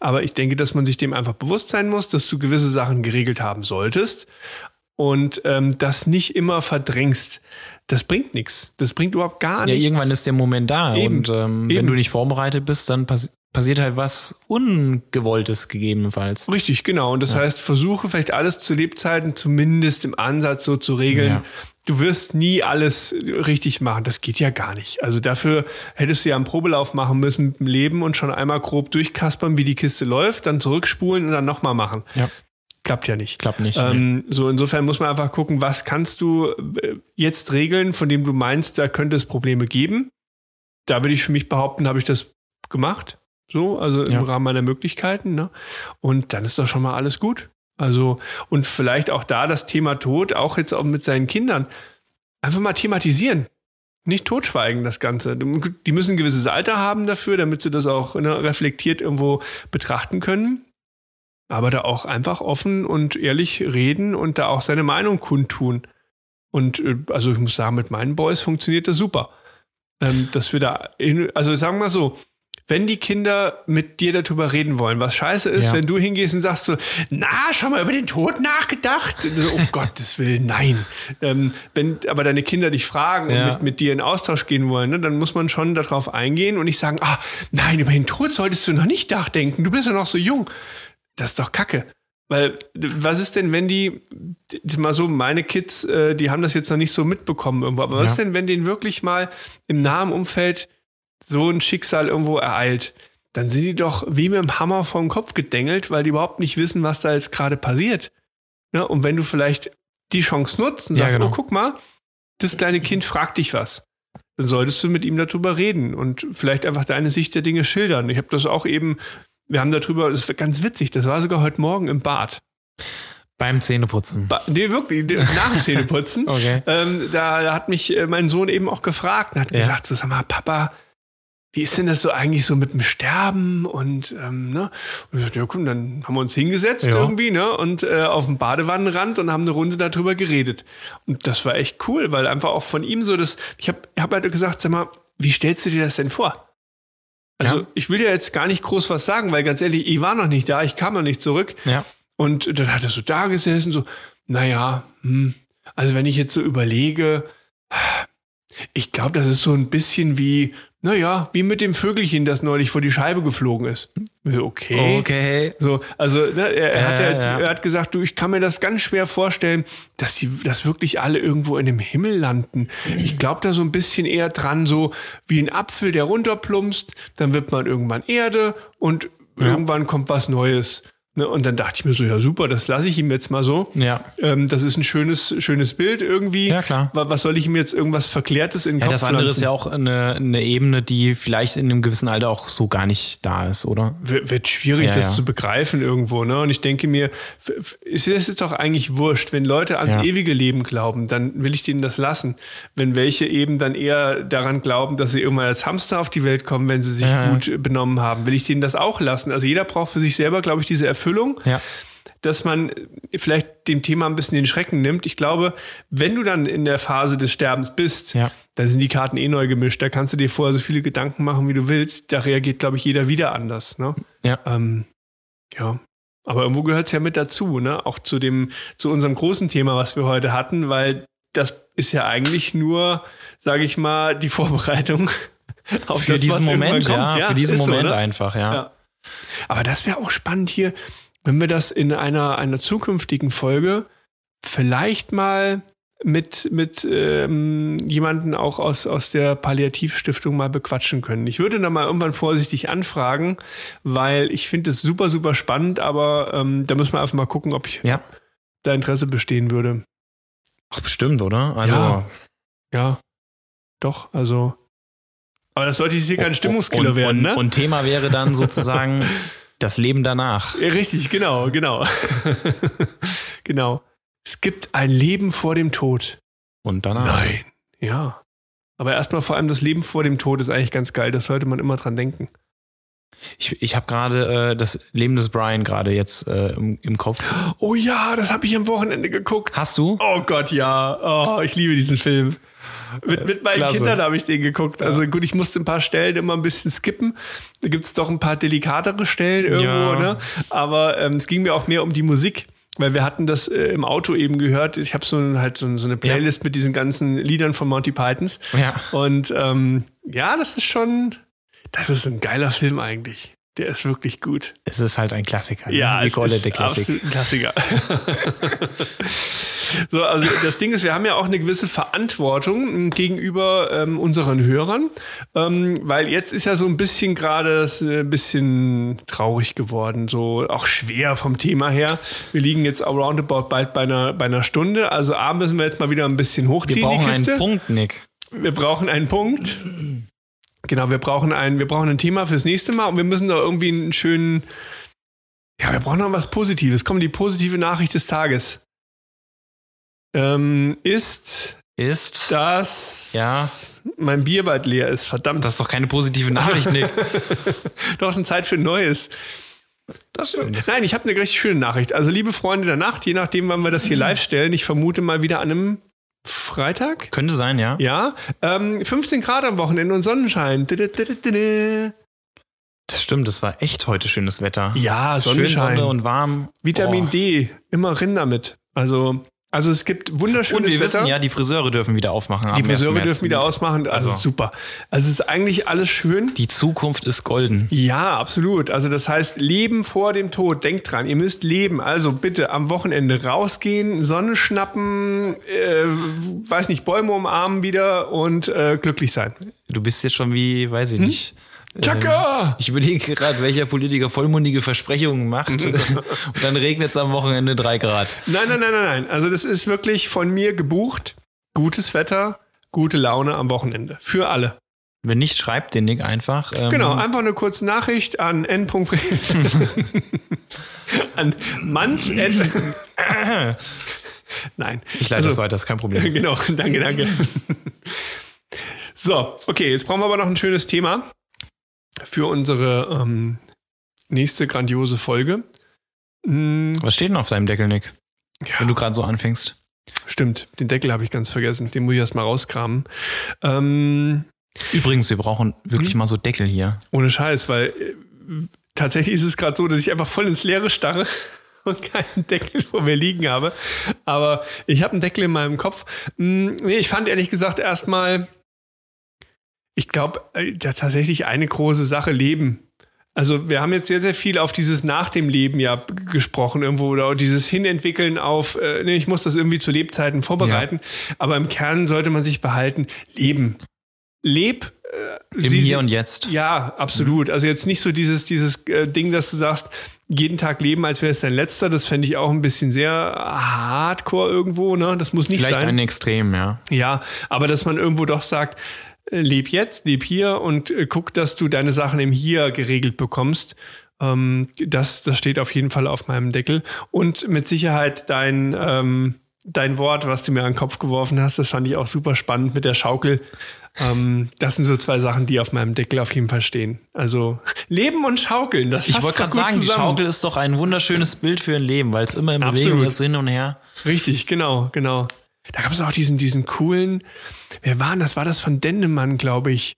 A: Aber ich denke, dass man sich dem einfach bewusst sein muss, dass du gewisse Sachen geregelt haben solltest und ähm, das nicht immer verdrängst. Das bringt nichts. Das bringt überhaupt gar nichts.
B: Ja, irgendwann ist der Moment da. Eben. Und ähm, wenn du nicht vorbereitet bist, dann pass passiert halt was Ungewolltes gegebenenfalls.
A: Richtig, genau. Und das ja. heißt, versuche vielleicht alles zu Lebzeiten zumindest im Ansatz so zu regeln. Ja. Du wirst nie alles richtig machen. Das geht ja gar nicht. Also dafür hättest du ja einen Probelauf machen müssen mit dem Leben und schon einmal grob durchkaspern, wie die Kiste läuft, dann zurückspulen und dann nochmal machen. Ja. Klappt ja nicht.
B: Klappt nicht.
A: Ähm, nee. So insofern muss man einfach gucken, was kannst du äh, jetzt regeln, von dem du meinst, da könnte es Probleme geben. Da würde ich für mich behaupten, habe ich das gemacht. So, also im ja. Rahmen meiner Möglichkeiten. Ne? Und dann ist doch schon mal alles gut. Also, und vielleicht auch da das Thema Tod, auch jetzt auch mit seinen Kindern, einfach mal thematisieren. Nicht totschweigen, das Ganze. Die müssen ein gewisses Alter haben dafür, damit sie das auch ne, reflektiert irgendwo betrachten können aber da auch einfach offen und ehrlich reden und da auch seine Meinung kundtun. Und äh, also ich muss sagen, mit meinen Boys funktioniert das super. Ähm, dass wir da, in, also sagen wir mal so, wenn die Kinder mit dir darüber reden wollen, was scheiße ist, ja. wenn du hingehst und sagst so, na, schon mal über den Tod nachgedacht? So, um Gottes Willen, nein. Ähm, wenn aber deine Kinder dich fragen ja. und mit, mit, dir in Austausch gehen wollen, ne, dann muss man schon darauf eingehen und nicht sagen, ah, nein, über den Tod solltest du noch nicht nachdenken, du bist ja noch so jung das ist doch Kacke. Weil, was ist denn, wenn die, mal so, meine Kids, äh, die haben das jetzt noch nicht so mitbekommen irgendwo, aber ja. was ist denn, wenn denen wirklich mal im nahen Umfeld so ein Schicksal irgendwo ereilt? Dann sind die doch wie mit dem Hammer vom Kopf gedengelt, weil die überhaupt nicht wissen, was da jetzt gerade passiert. Ja, und wenn du vielleicht die Chance nutzt und sagst, ja, genau. oh, guck mal, das kleine Kind fragt dich was, dann solltest du mit ihm darüber reden und vielleicht einfach deine Sicht der Dinge schildern. Ich habe das auch eben wir haben darüber, das ist ganz witzig, das war sogar heute Morgen im Bad.
B: Beim Zähneputzen.
A: Ba nee, wirklich, nach dem Zähneputzen. okay. Ähm, da, da, hat mich äh, mein Sohn eben auch gefragt und hat ja. gesagt: so, Sag mal, Papa, wie ist denn das so eigentlich so mit dem Sterben? Und, ähm, ne? und ich dachte, ja, komm, dann haben wir uns hingesetzt ja. irgendwie, ne? Und äh, auf dem Badewannenrand und haben eine Runde darüber geredet. Und das war echt cool, weil einfach auch von ihm so das, ich habe hab halt gesagt, sag mal, wie stellst du dir das denn vor? Also ja. ich will ja jetzt gar nicht groß was sagen, weil ganz ehrlich, ich war noch nicht da, ich kam noch nicht zurück.
B: Ja.
A: Und dann hat er so da gesessen, so, naja, hm, also wenn ich jetzt so überlege, ich glaube, das ist so ein bisschen wie naja, wie mit dem Vögelchen, das neulich vor die Scheibe geflogen ist. Okay.
B: Okay.
A: So, also ne, er, er, hat ja jetzt, er hat gesagt, du, ich kann mir das ganz schwer vorstellen, dass die, dass wirklich alle irgendwo in dem Himmel landen. Ich glaube da so ein bisschen eher dran, so wie ein Apfel, der runterplumpst, dann wird man irgendwann Erde und ja. irgendwann kommt was Neues. Ne, und dann dachte ich mir so, ja super, das lasse ich ihm jetzt mal so.
B: Ja.
A: Ähm, das ist ein schönes, schönes Bild irgendwie.
B: Ja, klar.
A: Was soll ich ihm jetzt irgendwas Verklärtes in den
B: ja,
A: Kopf
B: Das andere pflanzen? ist ja auch eine, eine Ebene, die vielleicht in einem gewissen Alter auch so gar nicht da ist, oder?
A: W wird schwierig, ja, das ja. zu begreifen irgendwo. Ne? Und ich denke mir, es ist doch eigentlich wurscht. Wenn Leute ans ewige Leben glauben, dann will ich denen das lassen. Wenn welche eben dann eher daran glauben, dass sie irgendwann als Hamster auf die Welt kommen, wenn sie sich gut benommen haben, will ich denen das auch lassen. Also jeder braucht für sich selber, glaube ich, diese Erfüllung Erfüllung.
B: Ja
A: dass man vielleicht dem Thema ein bisschen den Schrecken nimmt. Ich glaube, wenn du dann in der Phase des Sterbens bist,
B: ja.
A: dann sind die Karten eh neu gemischt. Da kannst du dir vorher so viele Gedanken machen, wie du willst. Da reagiert, glaube ich, jeder wieder anders. Ne?
B: Ja.
A: Ähm, ja. Aber irgendwo gehört es ja mit dazu, ne? Auch zu dem, zu unserem großen Thema, was wir heute hatten, weil das ist ja eigentlich nur, sage ich mal, die Vorbereitung
B: auf für das, diesen Moment, ja, ja, für diesen Moment so, ne? einfach, ja. ja.
A: Aber das wäre auch spannend hier, wenn wir das in einer, einer zukünftigen Folge vielleicht mal mit, mit ähm, jemanden auch aus, aus der Palliativstiftung mal bequatschen können. Ich würde da mal irgendwann vorsichtig anfragen, weil ich finde es super, super spannend, aber ähm, da müssen wir einfach mal gucken, ob ich
B: ja.
A: da Interesse bestehen würde.
B: Ach, bestimmt, oder? Also.
A: Ja, ja. Doch, also. Aber das sollte jetzt hier kein Stimmungskiller
B: und,
A: werden,
B: und,
A: ne?
B: Und Thema wäre dann sozusagen das Leben danach.
A: Ja, richtig, genau, genau. genau. Es gibt ein Leben vor dem Tod.
B: Und danach.
A: Nein, ja. Aber erstmal vor allem das Leben vor dem Tod ist eigentlich ganz geil. Das sollte man immer dran denken.
B: Ich, ich habe gerade äh, das Leben des Brian gerade jetzt äh, im, im, Kopf.
A: Oh ja, das habe ich am Wochenende geguckt.
B: Hast du?
A: Oh Gott, ja. Oh, ich liebe diesen Film. Mit, mit meinen Klasse. Kindern habe ich den geguckt. Also gut, ich musste ein paar Stellen immer ein bisschen skippen. Da gibt es doch ein paar delikatere Stellen irgendwo, ja. ne? Aber ähm, es ging mir auch mehr um die Musik. Weil wir hatten das äh, im Auto eben gehört. Ich habe so, halt so, so, eine Playlist ja. mit diesen ganzen Liedern von Monty Pythons.
B: Ja.
A: Und ähm, ja, das ist schon, das ist ein geiler Film eigentlich. Der ist wirklich gut.
B: Es ist halt ein Klassiker.
A: Ne? Ja, es ist absolut ein Klassiker. so, also das Ding ist, wir haben ja auch eine gewisse Verantwortung gegenüber ähm, unseren Hörern, ähm, weil jetzt ist ja so ein bisschen gerade ein bisschen traurig geworden, so auch schwer vom Thema her. Wir liegen jetzt roundabout bald bei einer, bei einer Stunde, also A müssen wir jetzt mal wieder ein bisschen hochziehen.
B: Wir brauchen einen Punkt, Nick.
A: Wir brauchen einen Punkt. Genau, wir brauchen ein, wir brauchen ein Thema fürs nächste Mal und wir müssen da irgendwie einen schönen, ja, wir brauchen noch was Positives. Komm, die positive Nachricht des Tages ähm, ist,
B: ist,
A: dass
B: ja.
A: mein Bier bald leer ist. Verdammt.
B: Das ist doch keine positive Nachricht, Nick.
A: du hast eine Zeit für Neues. Das stimmt. Nein, ich habe eine richtig schöne Nachricht. Also, liebe Freunde der Nacht, je nachdem, wann wir das hier live stellen, ich vermute mal wieder an einem Freitag?
B: Könnte sein, ja.
A: Ja. Ähm, 15 Grad am Wochenende und Sonnenschein.
B: Das stimmt, das war echt heute schönes Wetter.
A: Ja, Sonnenschein. Schön
B: Sonne und warm.
A: Vitamin oh. D, immer rin damit. Also also es gibt wunderschönes
B: Und wir
A: Wetter.
B: wissen ja, die Friseure dürfen wieder aufmachen.
A: Die Friseure dürfen wieder ausmachen. Also, also super. Also es ist eigentlich alles schön.
B: Die Zukunft ist golden.
A: Ja, absolut. Also das heißt, Leben vor dem Tod. Denkt dran, ihr müsst leben. Also bitte am Wochenende rausgehen, Sonne schnappen, äh, weiß nicht, Bäume umarmen wieder und äh, glücklich sein.
B: Du bist jetzt schon wie, weiß ich hm? nicht
A: Chaka!
B: Ähm, ich überlege gerade, welcher Politiker vollmundige Versprechungen macht. und dann regnet es am Wochenende drei Grad.
A: Nein, nein, nein, nein, nein. Also das ist wirklich von mir gebucht. Gutes Wetter, gute Laune am Wochenende. Für alle.
B: Wenn nicht, schreibt den Nick einfach.
A: Ähm genau, einfach eine kurze Nachricht an n. an Manns. Nein.
B: Ich leite also, das weiter, ist kein Problem.
A: Genau, danke, danke. so, okay, jetzt brauchen wir aber noch ein schönes Thema für unsere ähm, nächste grandiose Folge.
B: Hm. Was steht denn auf deinem Deckel, Nick? Ja. Wenn du gerade so anfängst.
A: Stimmt, den Deckel habe ich ganz vergessen. Den muss ich erst mal rauskramen. Ähm,
B: Übrigens, wir brauchen wirklich hm? mal so Deckel hier.
A: Ohne Scheiß, weil äh, tatsächlich ist es gerade so, dass ich einfach voll ins Leere starre und keinen Deckel vor mir liegen habe. Aber ich habe einen Deckel in meinem Kopf. Hm, nee, ich fand ehrlich gesagt erstmal ich glaube, äh, tatsächlich eine große Sache Leben. Also wir haben jetzt sehr, sehr viel auf dieses Nach dem Leben ja gesprochen irgendwo oder dieses Hinentwickeln auf, äh, nee, ich muss das irgendwie zu Lebzeiten vorbereiten. Ja. Aber im Kern sollte man sich behalten, leben. Leb.
B: Äh, Im Hier und Jetzt.
A: Ja, absolut. Also jetzt nicht so dieses, dieses äh, Ding, dass du sagst, jeden Tag leben, als wäre es dein letzter. Das fände ich auch ein bisschen sehr hardcore irgendwo. Ne? Das muss nicht
B: Vielleicht
A: sein.
B: Vielleicht ein Extrem, ja.
A: Ja, aber dass man irgendwo doch sagt, leb jetzt, leb hier und äh, guck, dass du deine Sachen im Hier geregelt bekommst. Ähm, das, das steht auf jeden Fall auf meinem Deckel. Und mit Sicherheit dein, ähm, dein Wort, was du mir an den Kopf geworfen hast, das fand ich auch super spannend mit der Schaukel. Ähm, das sind so zwei Sachen, die auf meinem Deckel auf jeden Fall stehen. Also Leben und Schaukeln, das
B: Ich wollte gerade sagen, zusammen. die Schaukel ist doch ein wunderschönes Bild für ein Leben, weil es immer in Bewegung ist, hin und her.
A: Richtig, genau, genau. Da gab es auch diesen, diesen coolen, wer war das? War das von Dendemann, glaube ich.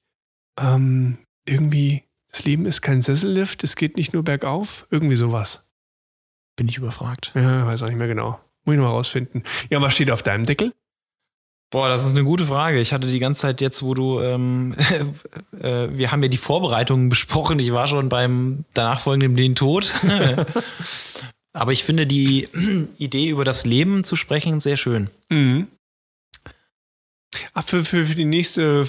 A: Ähm, irgendwie, das Leben ist kein Sessellift, es geht nicht nur bergauf. Irgendwie sowas.
B: Bin ich überfragt.
A: Ja, weiß auch nicht mehr genau. Muss ich noch mal rausfinden. Ja, was steht auf deinem Deckel?
B: Boah, das ist eine gute Frage. Ich hatte die ganze Zeit jetzt, wo du, ähm, äh, wir haben ja die Vorbereitungen besprochen. Ich war schon beim danach folgenden den Tod. Aber ich finde die Idee, über das Leben zu sprechen, sehr schön.
A: Mhm. Ach, für, für, für die nächste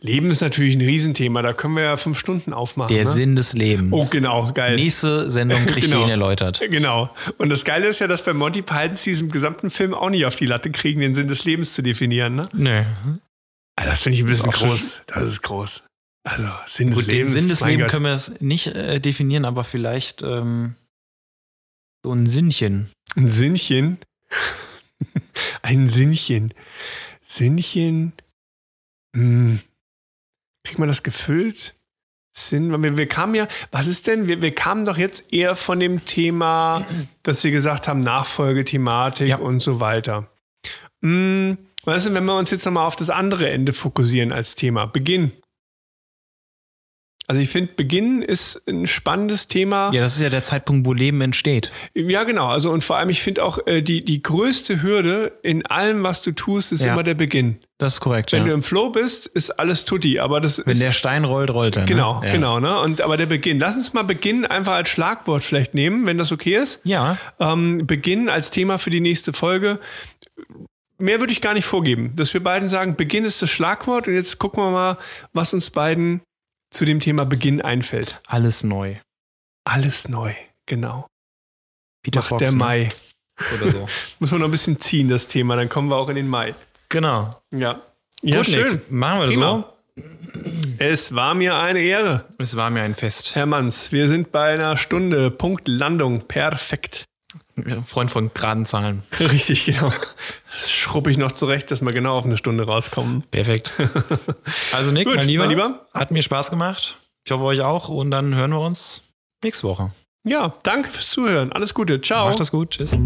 A: Leben ist natürlich ein Riesenthema. Da können wir ja fünf Stunden aufmachen.
B: Der
A: ne?
B: Sinn des Lebens.
A: Oh, genau, geil.
B: Nächste Sendung kriegt genau. ihn erläutert.
A: Genau. Und das Geile ist ja, dass bei Monty Python diesem gesamten Film auch nicht auf die Latte kriegen, den Sinn des Lebens zu definieren, ne?
B: Nee.
A: Ah, das finde ich ein bisschen groß. Das ist groß. Also, Sinn Gut, des
B: Lebens. Den Sinn des Lebens können wir es nicht äh, definieren, aber vielleicht ähm, so ein Sinnchen.
A: Ein Sinnchen? ein Sinnchen. Sinnchen. Hm. Kriegt man das gefüllt? Sinn, wir, wir kamen ja, was ist denn, wir, wir kamen doch jetzt eher von dem Thema, dass wir gesagt haben, Nachfolgethematik ja. und so weiter. Hm, weißt du, wenn wir uns jetzt nochmal auf das andere Ende fokussieren als Thema, Beginn. Also ich finde, Beginn ist ein spannendes Thema.
B: Ja, das ist ja der Zeitpunkt, wo Leben entsteht.
A: Ja, genau. Also und vor allem, ich finde auch, äh, die, die größte Hürde in allem, was du tust, ist ja. immer der Beginn.
B: Das ist korrekt.
A: Wenn
B: ja.
A: du im Flow bist, ist alles tutti. Aber das
B: Wenn
A: ist,
B: der Stein rollt, rollt er.
A: Ne? Genau, ja. genau. Ne? Und aber der Beginn. Lass uns mal Beginn einfach als Schlagwort vielleicht nehmen, wenn das okay ist.
B: Ja.
A: Ähm, Beginn als Thema für die nächste Folge. Mehr würde ich gar nicht vorgeben, dass wir beiden sagen, Beginn ist das Schlagwort und jetzt gucken wir mal, was uns beiden zu dem Thema Beginn einfällt.
B: Alles neu.
A: Alles neu, genau.
B: Peter Macht Fox,
A: der
B: ne?
A: Mai.
B: Oder so.
A: Muss man noch ein bisschen ziehen, das Thema, dann kommen wir auch in den Mai.
B: Genau.
A: Ja. Ja,
B: Gut,
A: schön.
B: Nick, machen wir das
A: Prima.
B: so.
A: Es war mir eine Ehre.
B: Es war mir ein Fest.
A: Herr Manns, wir sind bei einer Stunde. Punkt Landung. Perfekt.
B: Freund von geraden Zahlen.
A: Richtig, genau. Das schruppe ich noch zurecht, dass wir genau auf eine Stunde rauskommen.
B: Perfekt. Also Nick,
A: Gut,
B: mein, Lieber,
A: mein Lieber.
B: hat mir Spaß gemacht. Ich hoffe euch auch und dann hören wir uns nächste Woche.
A: Ja, danke fürs Zuhören. Alles Gute. Ciao.
B: Macht das gut. Tschüss.